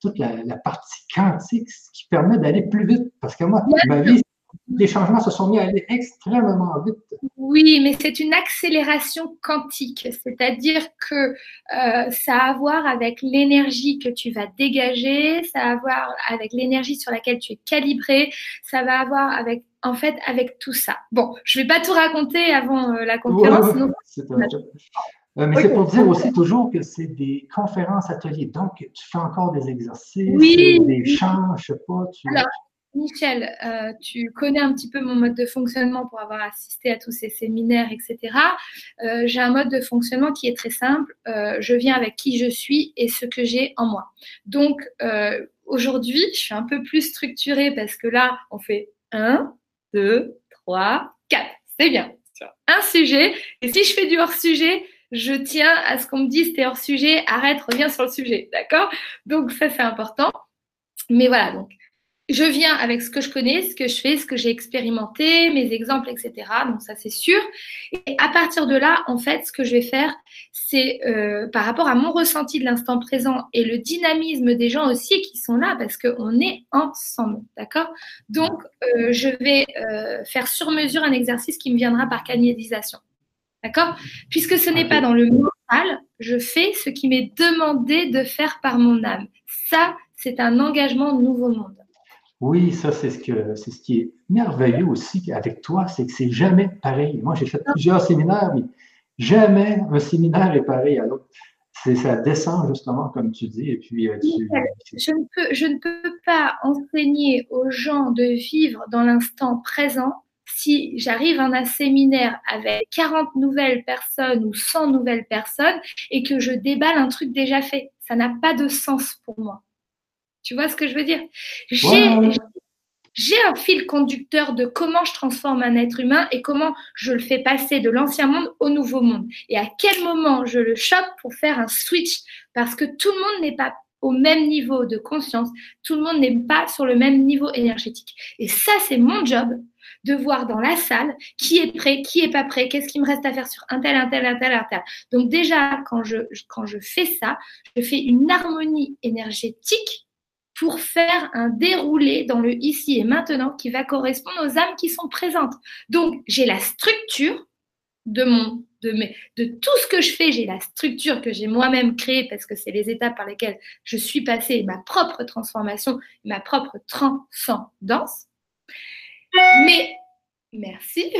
Speaker 1: toute la, partie quantique, qui permet d'aller plus vite. Parce que moi, ma vie, les changements se sont mis à aller extrêmement vite.
Speaker 2: Oui, mais c'est une accélération quantique, c'est-à-dire que euh, ça a à voir avec l'énergie que tu vas dégager, ça a à voir avec l'énergie sur laquelle tu es calibré, ça va avoir avec en fait avec tout ça. Bon, je ne vais pas tout raconter avant euh, la conférence.
Speaker 1: Euh, mais c'est pour dire aussi toujours que c'est des conférences ateliers. Donc, tu fais encore des exercices, des chants, je ne sais pas. Tu...
Speaker 2: Michel, euh, tu connais un petit peu mon mode de fonctionnement pour avoir assisté à tous ces séminaires, etc. Euh, j'ai un mode de fonctionnement qui est très simple. Euh, je viens avec qui je suis et ce que j'ai en moi. Donc, aujourd'hui, je suis un peu plus structurée parce que là, on fait 1, 2, 3, 4. C'est bien. Un sujet. Et si je fais du hors-sujet, je tiens à ce qu'on me dise t'es hors sujet, arrête, reviens sur le sujet. D'accord? Donc, ça, c'est important. Mais voilà, donc je viens avec ce que je connais, ce que je fais, ce que j'ai expérimenté, mes exemples, etc. Donc ça, c'est sûr. Et à partir de là, en fait, ce que je vais faire, c'est euh, par rapport à mon ressenti de l'instant présent et le dynamisme des gens aussi qui sont là, parce qu'on est ensemble, d'accord? Donc, euh, je vais euh, faire sur mesure un exercice qui me viendra par canalisation, d'accord? Puisque ce n'est pas dans le mental, je fais ce qui m'est demandé de faire par mon âme. Ça, c'est un engagement nouveau monde.
Speaker 1: Oui, ça, c'est ce, que, c'est ce qui est merveilleux aussi avec toi, c'est que c'est jamais pareil. Moi, j'ai fait plusieurs séminaires, mais jamais un séminaire est pareil à l'autre. C'est, ça descend justement, comme tu dis, et puis euh,
Speaker 2: je, ne peux, je ne peux pas enseigner aux gens de vivre dans l'instant présent si j'arrive à un séminaire avec 40 nouvelles personnes ou 100 nouvelles personnes et que je déballe un truc déjà fait. Ça n'a pas de sens pour moi. Tu vois ce que je veux dire? J'ai un fil conducteur de comment je transforme un être humain et comment je le fais passer de l'ancien monde au nouveau monde. Et à quel moment je le chope pour faire un switch? Parce que tout le monde n'est pas au même niveau de conscience, tout le monde n'est pas sur le même niveau énergétique. Et ça, c'est mon job de voir dans la salle qui est prêt, qui est pas prêt, qu'est-ce qui me reste à faire sur un tel, un tel, un tel, un tel. Donc déjà, quand je, quand je fais ça, je fais une harmonie énergétique pour faire un déroulé dans le ici et maintenant qui va correspondre aux âmes qui sont présentes. Donc, j'ai la structure de mon de, mes, de tout ce que je fais, j'ai la structure que j'ai moi-même créée parce que c'est les étapes par lesquelles je suis passée, ma propre transformation, ma propre transcendance. Mais, merci.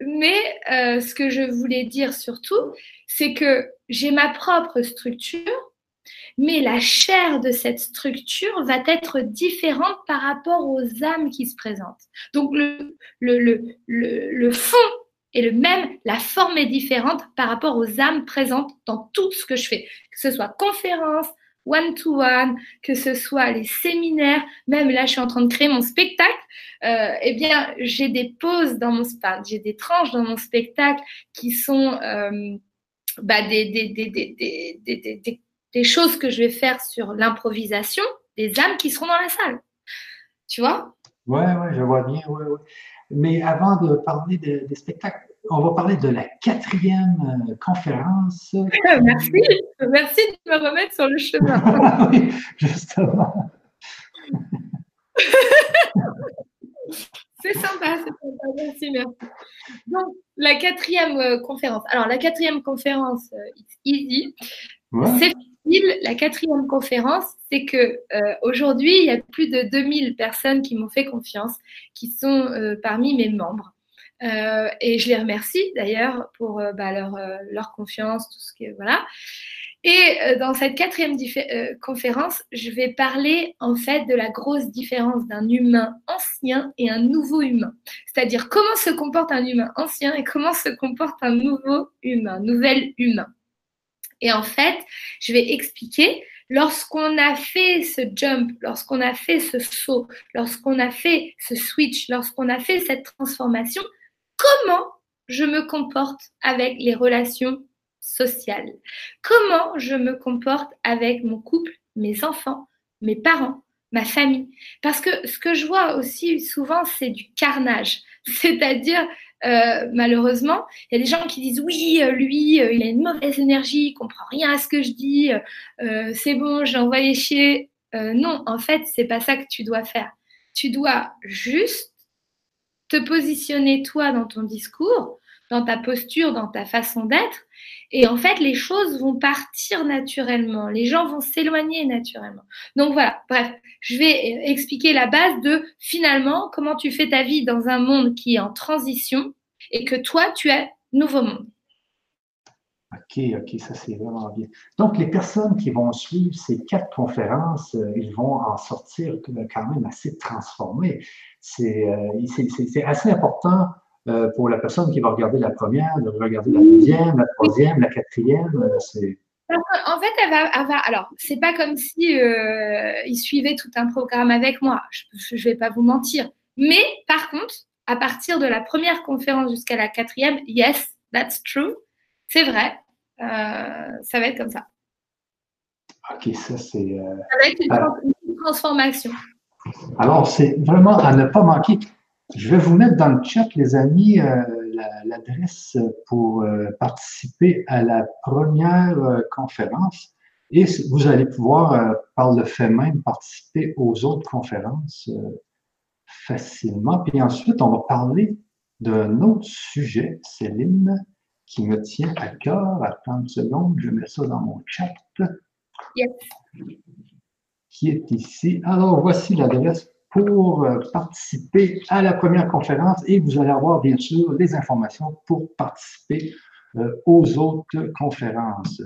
Speaker 2: Mais euh, ce que je voulais dire surtout, c'est que j'ai ma propre structure mais la chair de cette structure va être différente par rapport aux âmes qui se présentent. Donc le, le, le, fond est le même, la forme est différente par rapport aux âmes présentes dans tout ce que je fais, que ce soit conférence, one-to-one, que ce soit les séminaires, même là je suis en train de créer mon spectacle, euh, eh bien j'ai des pauses dans mon spectacle, j'ai des tranches dans mon spectacle qui sont euh, bah, des, des choses que je vais faire sur l'improvisation, des âmes qui seront dans la salle. Tu vois?
Speaker 1: Oui, ouais, je vois bien. Ouais, ouais. Mais avant de parler des spectacles, on va parler de la quatrième euh, conférence.
Speaker 2: merci, merci de me remettre sur le chemin.
Speaker 1: oui, justement.
Speaker 2: c'est sympa, c'est sympa. Merci, merci. Donc, la quatrième euh, conférence. Alors, la quatrième conférence, euh, Easy, c'est la quatrième conférence, c'est que euh, aujourd'hui, il y a plus de 2000 personnes qui m'ont fait confiance, qui sont euh, parmi mes membres. Euh, et je les remercie d'ailleurs pour bah, leur, confiance, tout ce qui est voilà. Et dans cette quatrième conférence, je vais parler en fait de la grosse différence d'un humain ancien et un nouveau humain. C'est-à-dire comment se comporte un humain ancien et comment se comporte un nouveau humain, nouvel humain. Et en fait, je vais expliquer, lorsqu'on a fait ce jump, lorsqu'on a fait ce saut, lorsqu'on a fait ce switch, lorsqu'on a fait cette transformation, comment je me comporte avec les relations sociales? Comment je me comporte avec mon couple, mes enfants, mes parents, ma famille? Parce que ce que je vois aussi souvent, c'est du carnage. C'est-à-dire, euh, malheureusement. Il y a des gens qui disent oui, euh, lui, euh, il a une mauvaise énergie, il comprend rien à ce que je dis, c'est bon, j'ai envoyé chier. non, en fait, c'est pas ça que tu dois faire. Tu dois juste te positionner toi dans ton discours, dans ta posture, dans ta façon d'être. Et en fait, les choses vont partir naturellement. Les gens vont s'éloigner naturellement. Donc voilà, bref, je vais expliquer la base de finalement comment tu fais ta vie dans un monde qui est en transition et que toi, tu es nouveau monde.
Speaker 1: OK, OK, ça c'est vraiment bien. Donc, les personnes qui vont suivre ces quatre conférences, euh, ils vont en sortir quand même assez transformés. C'est euh, assez important euh, pour la personne qui va regarder la première, de regarder la deuxième, la troisième, la quatrième. Euh.
Speaker 2: En fait, elle va, elle va alors, c'est pas comme si euh, il suivait tout un programme avec moi. Je, ne vais pas vous mentir. Mais par contre, à partir de la première conférence jusqu'à la quatrième, yes, that's true, c'est vrai, ça va être comme ça.
Speaker 1: Ok, ça c'est.
Speaker 2: ça va être une transformation.
Speaker 1: Alors, c'est vraiment à ne pas manquer. Je vais vous mettre dans le chat, les amis, euh, l'adresse pour euh, participer à la première euh, conférence. Et vous allez pouvoir, par le fait même, participer aux autres conférences facilement. Puis ensuite, on va parler d'un autre sujet, Céline, qui me tient à cœur. Attends une seconde, je mets ça dans mon chat. qui est ici. Alors, voici l'adresse pour euh, participer à la première conférence et vous allez avoir bien sûr les informations pour participer euh, aux autres conférences.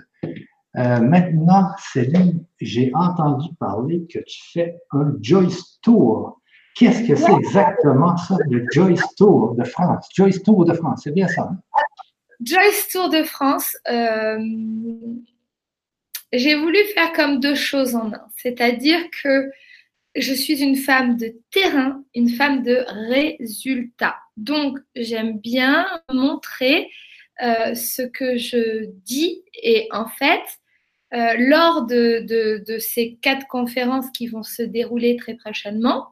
Speaker 1: Euh, maintenant, Céline, j'ai entendu parler que tu fais un Joyce Tour. Qu'est-ce que c'est exactement ça, le Joyce Tour de France? Joyce Tour de France, c'est bien ça? Hein?
Speaker 2: Joyce Tour de France, j'ai voulu faire comme deux choses en un. C'est-à-dire que je suis une femme de terrain, une femme de résultat. Donc, j'aime bien montrer euh, ce que je dis et en fait, euh, lors de, ces quatre conférences qui vont se dérouler très prochainement,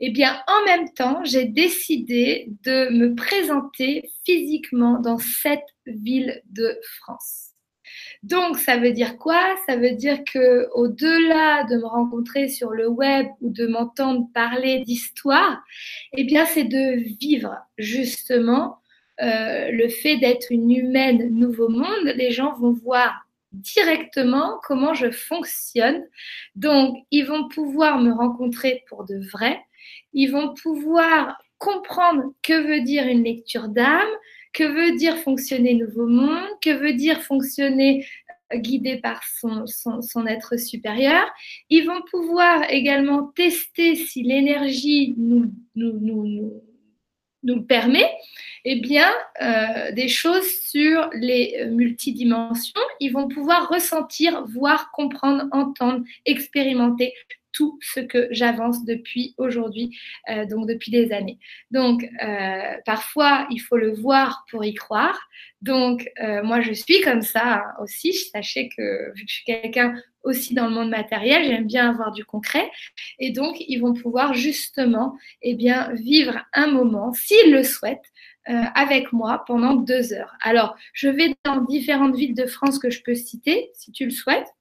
Speaker 2: eh bien, en même temps, j'ai décidé de me présenter physiquement dans cette ville de France. Donc, ça veut dire quoi? Ça veut dire que au-delà de me rencontrer sur le web ou de m'entendre parler d'histoire, eh bien, c'est de vivre justement euh, le fait d'être une humaine nouveau monde. Les gens vont voir directement comment je fonctionne. Donc, ils vont pouvoir me rencontrer pour de vrai. Ils vont pouvoir comprendre que veut dire une lecture d'âme, que veut dire fonctionner Nouveau Monde? Que veut dire fonctionner euh, guidé par son, être supérieur? Ils vont pouvoir également tester si l'énergie nous, le permet, eh euh, des choses sur les euh, multidimensions. Ils vont pouvoir ressentir, voir, comprendre, entendre, expérimenter tout ce que j'avance depuis aujourd'hui, euh, donc depuis des années. Donc, euh, parfois, il faut le voir pour y croire. Donc, euh, moi, je suis comme ça aussi. Sachez que que je suis quelqu'un aussi dans le monde matériel, j'aime bien avoir du concret. Et donc, ils vont pouvoir justement eh bien, vivre un moment, s'ils le souhaitent, avec moi pendant deux heures. Alors, je vais dans différentes villes de France que je peux citer, si tu le souhaites.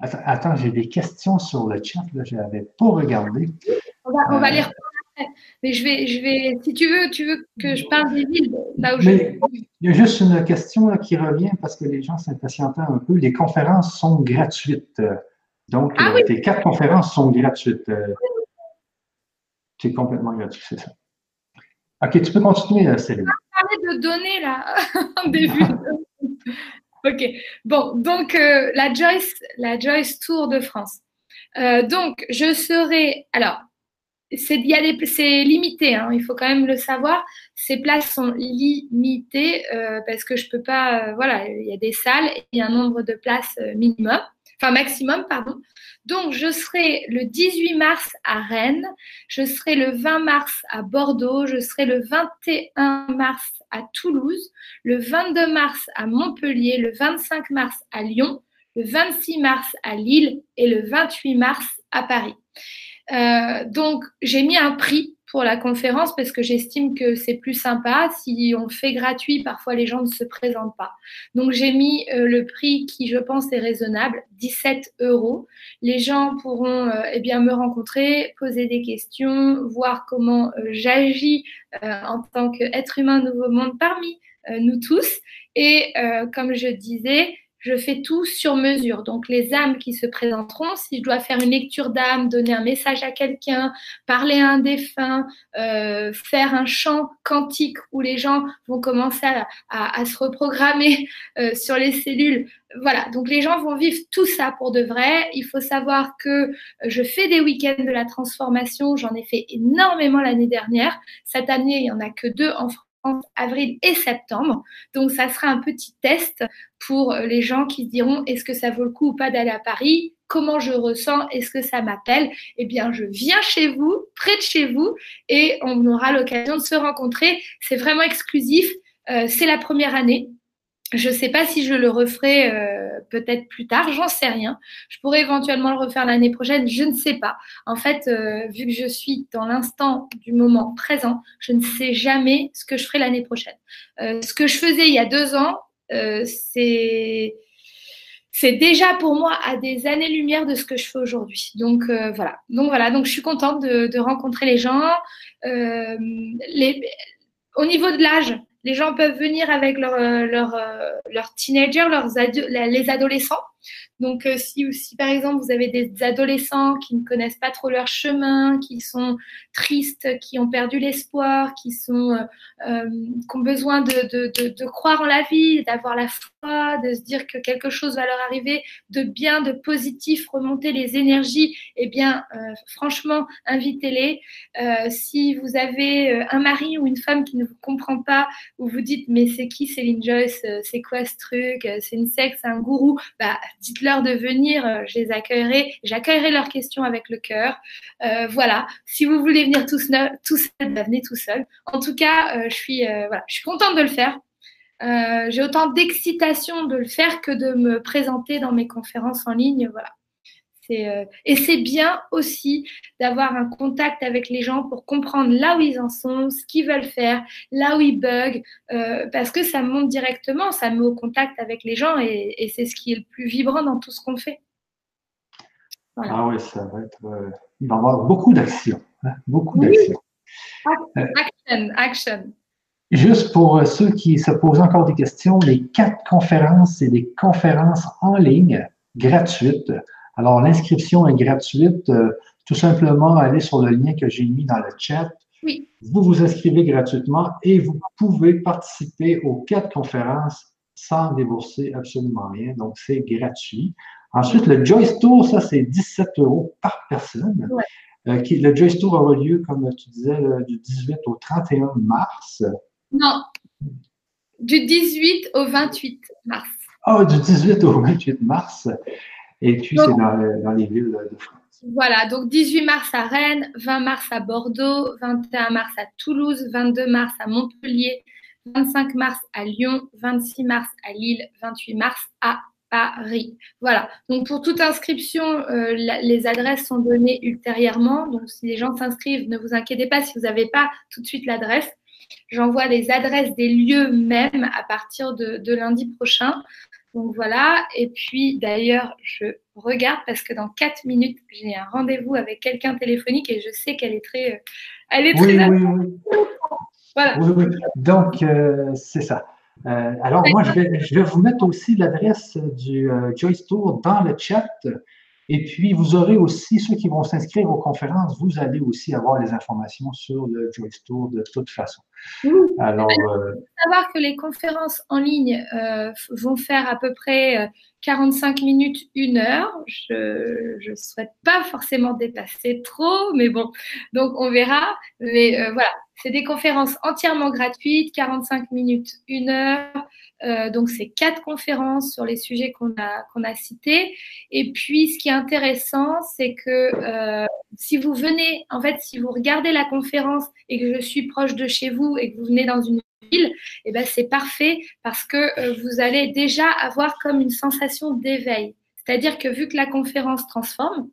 Speaker 1: Attends, j'ai des questions sur le chat, là, je n'avais pas regardé.
Speaker 2: On va, on va les reprendre Mais je vais, je vais, si tu veux, tu veux que je parle des villes là où
Speaker 1: Mais, Il y a juste une question là, qui revient parce que les gens s'impatientent un peu. Les conférences sont gratuites. Donc, ah euh, tes quatre conférences sont gratuites. Euh, c'est complètement gratuit, c'est ça. OK, tu peux continuer, euh, Céline. On
Speaker 2: parler de données, là, en début. Ok. Bon, donc euh, la Joyce, la Joyce Tour de France. Euh, donc, je serai. Alors, c'est limité, hein, il faut quand même le savoir. Ces places sont limitées euh, parce que je peux pas. voilà, il y a des salles et un nombre de places minimum, enfin maximum, pardon. Donc, je serai le 18 mars à Rennes, je serai le 20 mars à Bordeaux, je serai le 21 mars à Toulouse, le 22 mars à Montpellier, le 25 mars à Lyon, le 26 mars à Lille et le 28 mars à Paris. Euh, donc, j'ai mis un prix pour la conférence parce que j'estime que c'est plus sympa. Si on fait gratuit, parfois les gens ne se présentent pas. Donc j'ai mis euh, le prix qui, je pense, est raisonnable, 17 euros. Les gens pourront euh, eh bien me rencontrer, poser des questions, voir comment euh, j'agis en tant qu'être humain nouveau monde parmi nous tous. Et comme je disais, je fais tout sur mesure. Donc les âmes qui se présenteront, si je dois faire une lecture d'âme, donner un message à quelqu'un, parler à un défunt, euh, faire un chant quantique où les gens vont commencer à, se reprogrammer euh, sur les cellules. Voilà, donc les gens vont vivre tout ça pour de vrai. Il faut savoir que je fais des week-ends de la transformation. J'en ai fait énormément l'année dernière. Cette année, il n'y en a que deux en France avril et septembre. Donc, ça sera un petit test pour les gens qui diront est-ce que ça vaut le coup ou pas d'aller à Paris? Comment je ressens? Est-ce que ça m'appelle? Eh bien, je viens chez vous, près de chez vous, et on aura l'occasion de se rencontrer. C'est vraiment exclusif. Euh, c'est la première année. Je ne sais pas si je le referai euh, peut-être plus tard, j'en sais rien. Je pourrais éventuellement le refaire l'année prochaine, je ne sais pas. En fait, euh, vu que je suis dans l'instant du moment présent, je ne sais jamais ce que je ferai l'année prochaine. Euh, ce que je faisais il y a deux ans, c'est c'est déjà pour moi à des années-lumière de ce que je fais aujourd'hui. Donc voilà. Donc voilà. Donc je suis contente de, rencontrer les gens. Au niveau de l'âge, les gens peuvent venir avec leurs leur, euh, leur teenagers, leurs les adolescents. Donc, euh, si, par exemple vous avez des adolescents qui ne connaissent pas trop leur chemin, qui sont tristes, qui ont perdu l'espoir, qui euh, euh, ont besoin de, croire en la vie, d'avoir la foi, de se dire que quelque chose va leur arriver, de bien, de positif, remonter les énergies, eh bien, franchement, invitez-les. si vous avez un mari ou une femme qui ne vous comprend pas, ou vous dites mais c'est qui Céline Joyce, c'est quoi ce truc, c'est une secte, c'est un gourou, bah dites-leur de venir, euh, je les accueillerai, j'accueillerai leurs questions avec le cœur. Euh, voilà, si vous voulez venir tout seul, tout seul bah, venez tout seul. En tout cas, euh, je, suis, je suis contente de le faire. J'ai autant d'excitation de le faire que de me présenter dans mes conférences en ligne. Voilà. Et c'est bien aussi d'avoir un contact avec les gens pour comprendre là où ils en sont, ce qu'ils veulent faire, là où ils bug, parce que ça monte directement, ça met au contact avec les gens et, c'est ce qui est le plus vibrant dans tout ce qu'on fait.
Speaker 1: Ah oui, ça va être. il va y avoir beaucoup d'action. Hein, beaucoup d'action.
Speaker 2: Action, action.
Speaker 1: Juste pour euh, ceux qui se posent encore des questions, les quatre conférences, c'est des conférences en ligne gratuites. Alors, l'inscription est gratuite. Euh, tout simplement, allez sur le lien que j'ai mis dans le chat.
Speaker 2: Oui.
Speaker 1: Vous vous inscrivez gratuitement et vous pouvez participer aux quatre conférences sans débourser absolument rien. Donc, c'est gratuit. Ensuite, le Joyce Tour, ça, c'est 17 euros par personne. Euh, le Joyce Tour aura lieu, comme tu disais, du 18 au 31 mars.
Speaker 2: Non, du 18 au 28 mars.
Speaker 1: Ah, du 18 au 28 mars. Et puis, c'est dans, les villes de France.
Speaker 2: Voilà, donc 18 mars à Rennes, 20 mars à Bordeaux, 21 mars à Toulouse, 22 mars à Montpellier, 25 mars à Lyon, 26 mars à Lille, 28 mars à Paris. Voilà, donc pour toute inscription, euh, les adresses sont données ultérieurement. Donc si les gens s'inscrivent, ne vous inquiétez pas si vous n'avez pas tout de suite l'adresse. J'envoie les adresses des lieux même à partir de, lundi prochain. Donc voilà, et puis d'ailleurs, je regarde parce que dans 4 minutes, j'ai un rendez-vous avec quelqu'un téléphonique et je sais qu'elle est très... Euh, elle est très...
Speaker 1: Oui, oui, Voilà. Oui, Donc, euh, c'est ça. Euh, alors, moi, je vais, je vais, vous mettre aussi l'adresse du Joyce Tour dans le chat. Et puis, vous aurez aussi, ceux qui vont s'inscrire aux conférences, vous allez aussi avoir les informations sur le Joyce Tour de toute façon.
Speaker 2: Alors, il faut euh, savoir que les conférences en ligne euh, vont faire à peu près 45 euh, minutes, une heure. Je ne souhaite pas forcément dépasser trop, mais bon, donc on verra. Mais voilà, c'est des conférences entièrement gratuites, 45 minutes, une heure. Euh, donc, c'est quatre conférences sur les sujets qu'on a, qu'on a cités. Et puis, ce qui est intéressant, c'est que euh, si vous venez, en fait, si vous regardez la conférence et que je suis proche de chez vous et que vous venez dans une ville, eh ben, c'est parfait parce que euh, vous allez déjà avoir comme une sensation d'éveil. C'est-à-dire que vu que la conférence transforme,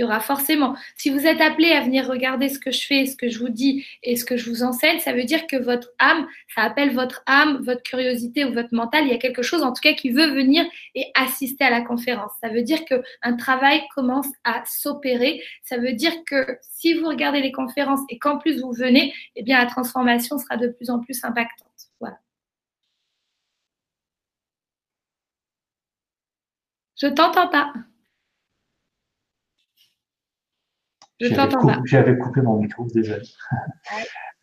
Speaker 2: il y aura forcément. Si vous êtes appelé à venir regarder ce que je fais, ce que je vous dis et ce que je vous enseigne, ça veut dire que votre âme, ça appelle votre âme, votre curiosité ou votre mental. Il y a quelque chose, en tout cas, qui veut venir et assister à la conférence. Ça veut dire qu'un travail commence à s'opérer. Ça veut dire que si vous regardez les conférences et qu'en plus vous venez, eh bien, la transformation sera de plus en plus impactante. Voilà. Je t'entends pas.
Speaker 1: J'avais coupé, mon micro, désolé.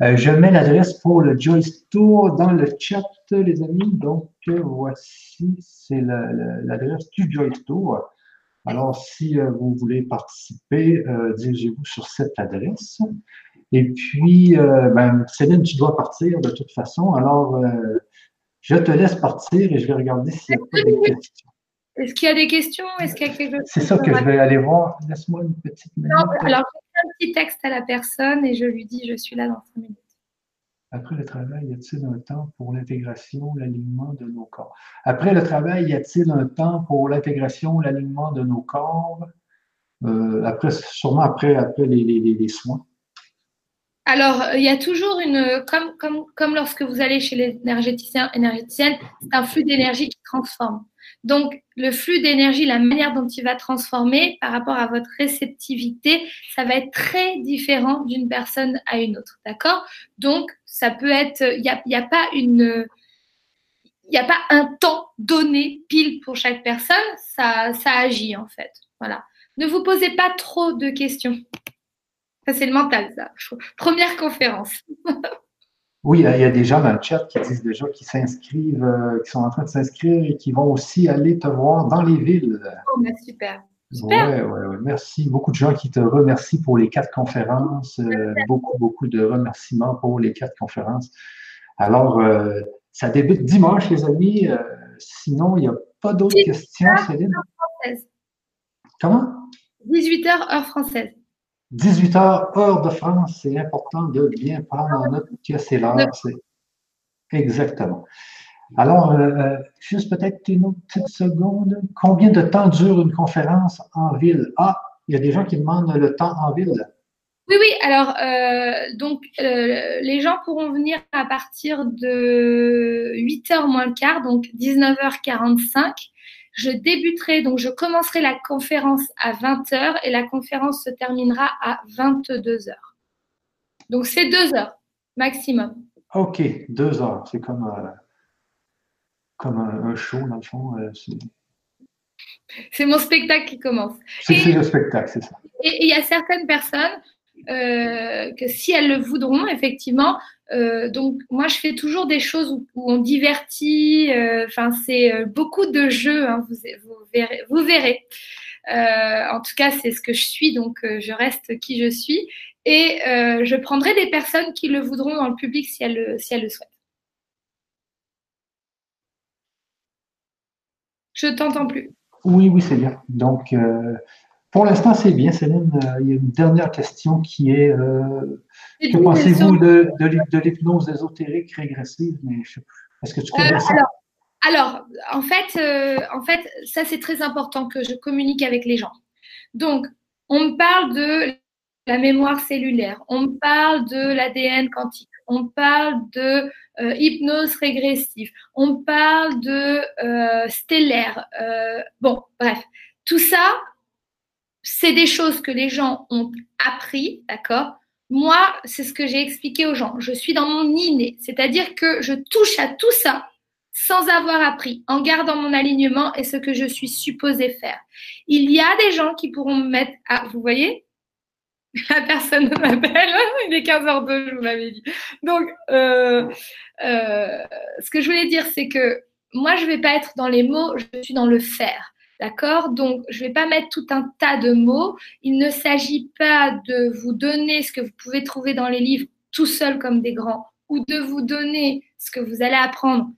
Speaker 1: Euh, je mets l'adresse pour le Joyce Tour dans le chat, les amis. Donc, voici, c'est l'adresse du Joyce Tour. Alors, si euh, vous voulez participer, euh, dirigez-vous sur cette adresse. Et puis, ben, Céline, tu dois partir de toute façon. Alors, je te laisse partir et je vais regarder s'il y a pas des questions.
Speaker 2: Est-ce qu'il y a des questions? Est-ce qu'il y a quelque chose
Speaker 1: C'est ça que je vais aller voir. Laisse-moi une petite minute. Non,
Speaker 2: alors, je fais un petit texte à la personne et je lui dis je suis là dans cinq minutes.
Speaker 1: Après le travail, y a-t-il un temps pour l'intégration, l'alignement de nos corps? Après le travail, y a-t-il un temps pour l'intégration, l'alignement de nos corps? Euh, après, sûrement après, après les, les, les soins.
Speaker 2: Alors, il y a toujours une, comme, lorsque vous allez chez l'énergéticien, énergéticienne, c'est un flux d'énergie qui transforme. Donc, le flux d'énergie, la manière dont il va transformer par rapport à votre réceptivité, ça va être très différent d'une personne à une autre. D'accord? Donc, ça peut être, il n'y a, a, pas une. il a pas un temps donné pile pour chaque personne, ça, ça agit en fait. Voilà. Ne vous posez pas trop de questions. Ça, c'est le mental, ça. Première conférence.
Speaker 1: oui, il y a des gens dans le chat qui disent déjà qu'ils s'inscrivent, euh, qui sont en train de s'inscrire et qui vont aussi aller te voir dans les villes.
Speaker 2: Oh, ben, super.
Speaker 1: Ouais, ouais, ouais, Merci. Beaucoup de gens qui te remercient pour les quatre conférences. Euh, beaucoup, beaucoup de remerciements pour les quatre conférences. Alors, euh, ça débute dimanche, les amis. Euh, sinon, il n'y a pas d'autres questions, Céline? Comment?
Speaker 2: 18h, heure française.
Speaker 1: 18h, heure de France. C'est important de bien prendre en note que c'est l'heure. Exactement. Alors, euh, euh, juste peut-être une autre petite seconde. Combien de temps dure une conférence en ville? Ah, il y a des gens qui demandent le temps en ville.
Speaker 2: Oui, oui. Alors, euh, donc, les gens pourront venir à partir de 8h moins le quart, donc 19h45. Je débuterai, donc je commencerai la conférence à 20h et la conférence se terminera à 22h. Donc, c'est deux heures maximum.
Speaker 1: OK, deux heures. C'est comme comme un, show, dans le fond. Euh,
Speaker 2: c'est mon spectacle qui commence.
Speaker 1: C'est le spectacle, c'est ça.
Speaker 2: Et il y a certaines personnes euh, que si elles le voudront, effectivement, euh, donc moi je fais toujours des choses où, on divertit. Enfin, c'est beaucoup de jeux. Hein, vous, verrez. En tout cas, c'est ce que je suis, donc je reste qui je suis. Et je prendrai des personnes qui le voudront dans le public si elles, si elles le souhaitent. Je t'entends plus.
Speaker 1: Oui, oui, c'est bien. Donc, euh, pour l'instant, c'est bien, Céline. Euh, il y a une dernière question qui est euh, que pensez-vous de, de, l'hypnose ésotérique régressive? Est-ce que tu connais ça?
Speaker 2: alors, en fait, en fait, ça c'est très important que je communique avec les gens. Donc, on me parle de la mémoire cellulaire, on me parle de l'ADN quantique, on parle de euh, hypnose régressive, on parle de euh, stellaire. Euh, bon, bref, tout ça, c'est des choses que les gens ont appris, d'accord? Moi, c'est ce que j'ai expliqué aux gens. Je suis dans mon inné, c'est-à-dire que je touche à tout ça sans avoir appris, en gardant mon alignement et ce que je suis supposé faire. Il y a des gens qui pourront me mettre à, vous voyez, la personne ne m'appelle. Il est 15h02, je vous l'avais dit. Donc, euh, euh, ce que je voulais dire, c'est que moi, je ne vais pas être dans les mots, je suis dans le faire. D'accord? Donc, je ne vais pas mettre tout un tas de mots. Il ne s'agit pas de vous donner ce que vous pouvez trouver dans les livres tout seul comme des grands ou de vous donner ce que vous allez apprendre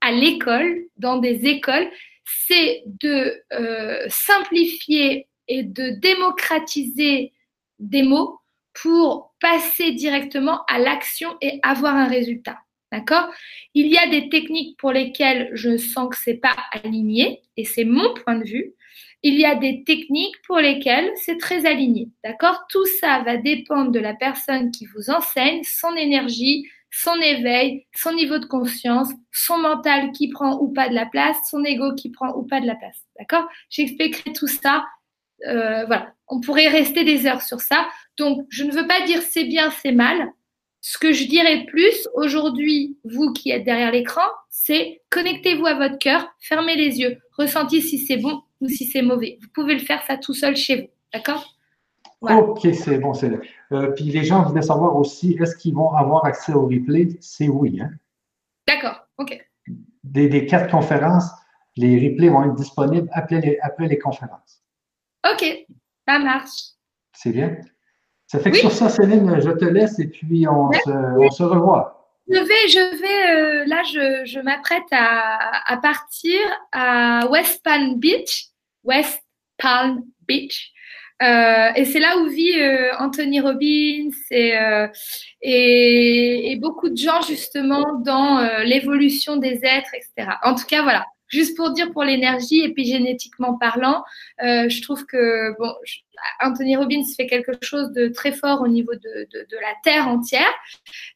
Speaker 2: à l'école, dans des écoles. C'est de euh, simplifier et de démocratiser des mots pour passer directement à l'action et avoir un résultat. D'accord? Il y a des techniques pour lesquelles je sens que c'est pas aligné et c'est mon point de vue. Il y a des techniques pour lesquelles c'est très aligné. D'accord? Tout ça va dépendre de la personne qui vous enseigne, son énergie, son éveil, son niveau de conscience, son mental qui prend ou pas de la place, son ego qui prend ou pas de la place. D'accord? J'expliquerai tout ça euh, voilà, on pourrait rester des heures sur ça. Donc, je ne veux pas dire c'est bien, c'est mal. Ce que je dirais plus aujourd'hui, vous qui êtes derrière l'écran, c'est connectez-vous à votre cœur, fermez les yeux, ressentez si c'est bon ou si c'est mauvais. Vous pouvez le faire ça tout seul chez vous, d'accord?
Speaker 1: Ok, c'est bon. c'est euh, puis les gens voulaient savoir aussi, est-ce qu'ils vont avoir accès au replay? C'est oui. Hein?
Speaker 2: D'accord, ok.
Speaker 1: Des, quatre conférences, les replays vont être disponibles après après les conférences.
Speaker 2: Ok, ça marche.
Speaker 1: C'est bien? Ça fait que sur ça, Céline, je te laisse et puis on, se, revoit.
Speaker 2: Je vais, je vais, euh, là, je, m'apprête à, partir à West Palm Beach, West Palm Beach. Euh, et c'est là où vit euh, Anthony Robbins et, et, beaucoup de gens justement dans l'évolution des êtres, etc. En tout cas, voilà. Juste pour dire pour l'énergie, épigénétiquement parlant, euh, je trouve que bon, Anthony Robbins fait quelque chose de très fort au niveau de, de, de la Terre entière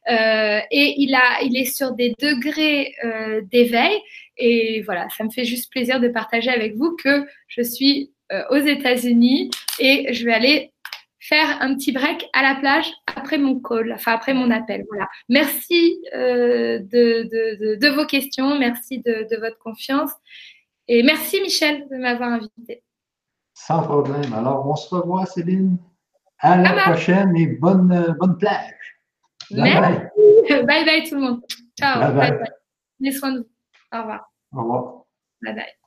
Speaker 2: euh, et il, a, il est sur des degrés euh, d'éveil. Et voilà, ça me fait juste plaisir de partager avec vous que je suis euh, aux États-Unis et je vais aller faire un petit break à la plage après mon call, enfin après mon appel. Voilà. Merci euh, de, vos questions, merci de, votre confiance et merci Michel de m'avoir invité.
Speaker 1: Sans problème. Alors, on se revoit, Céline. À la prochaine et bonne, bonne plage.
Speaker 2: Bye bye. bye bye tout le monde. Ciao. Bye bye. Prenez soin de vous. Au revoir.
Speaker 1: Au revoir.
Speaker 2: Bye bye.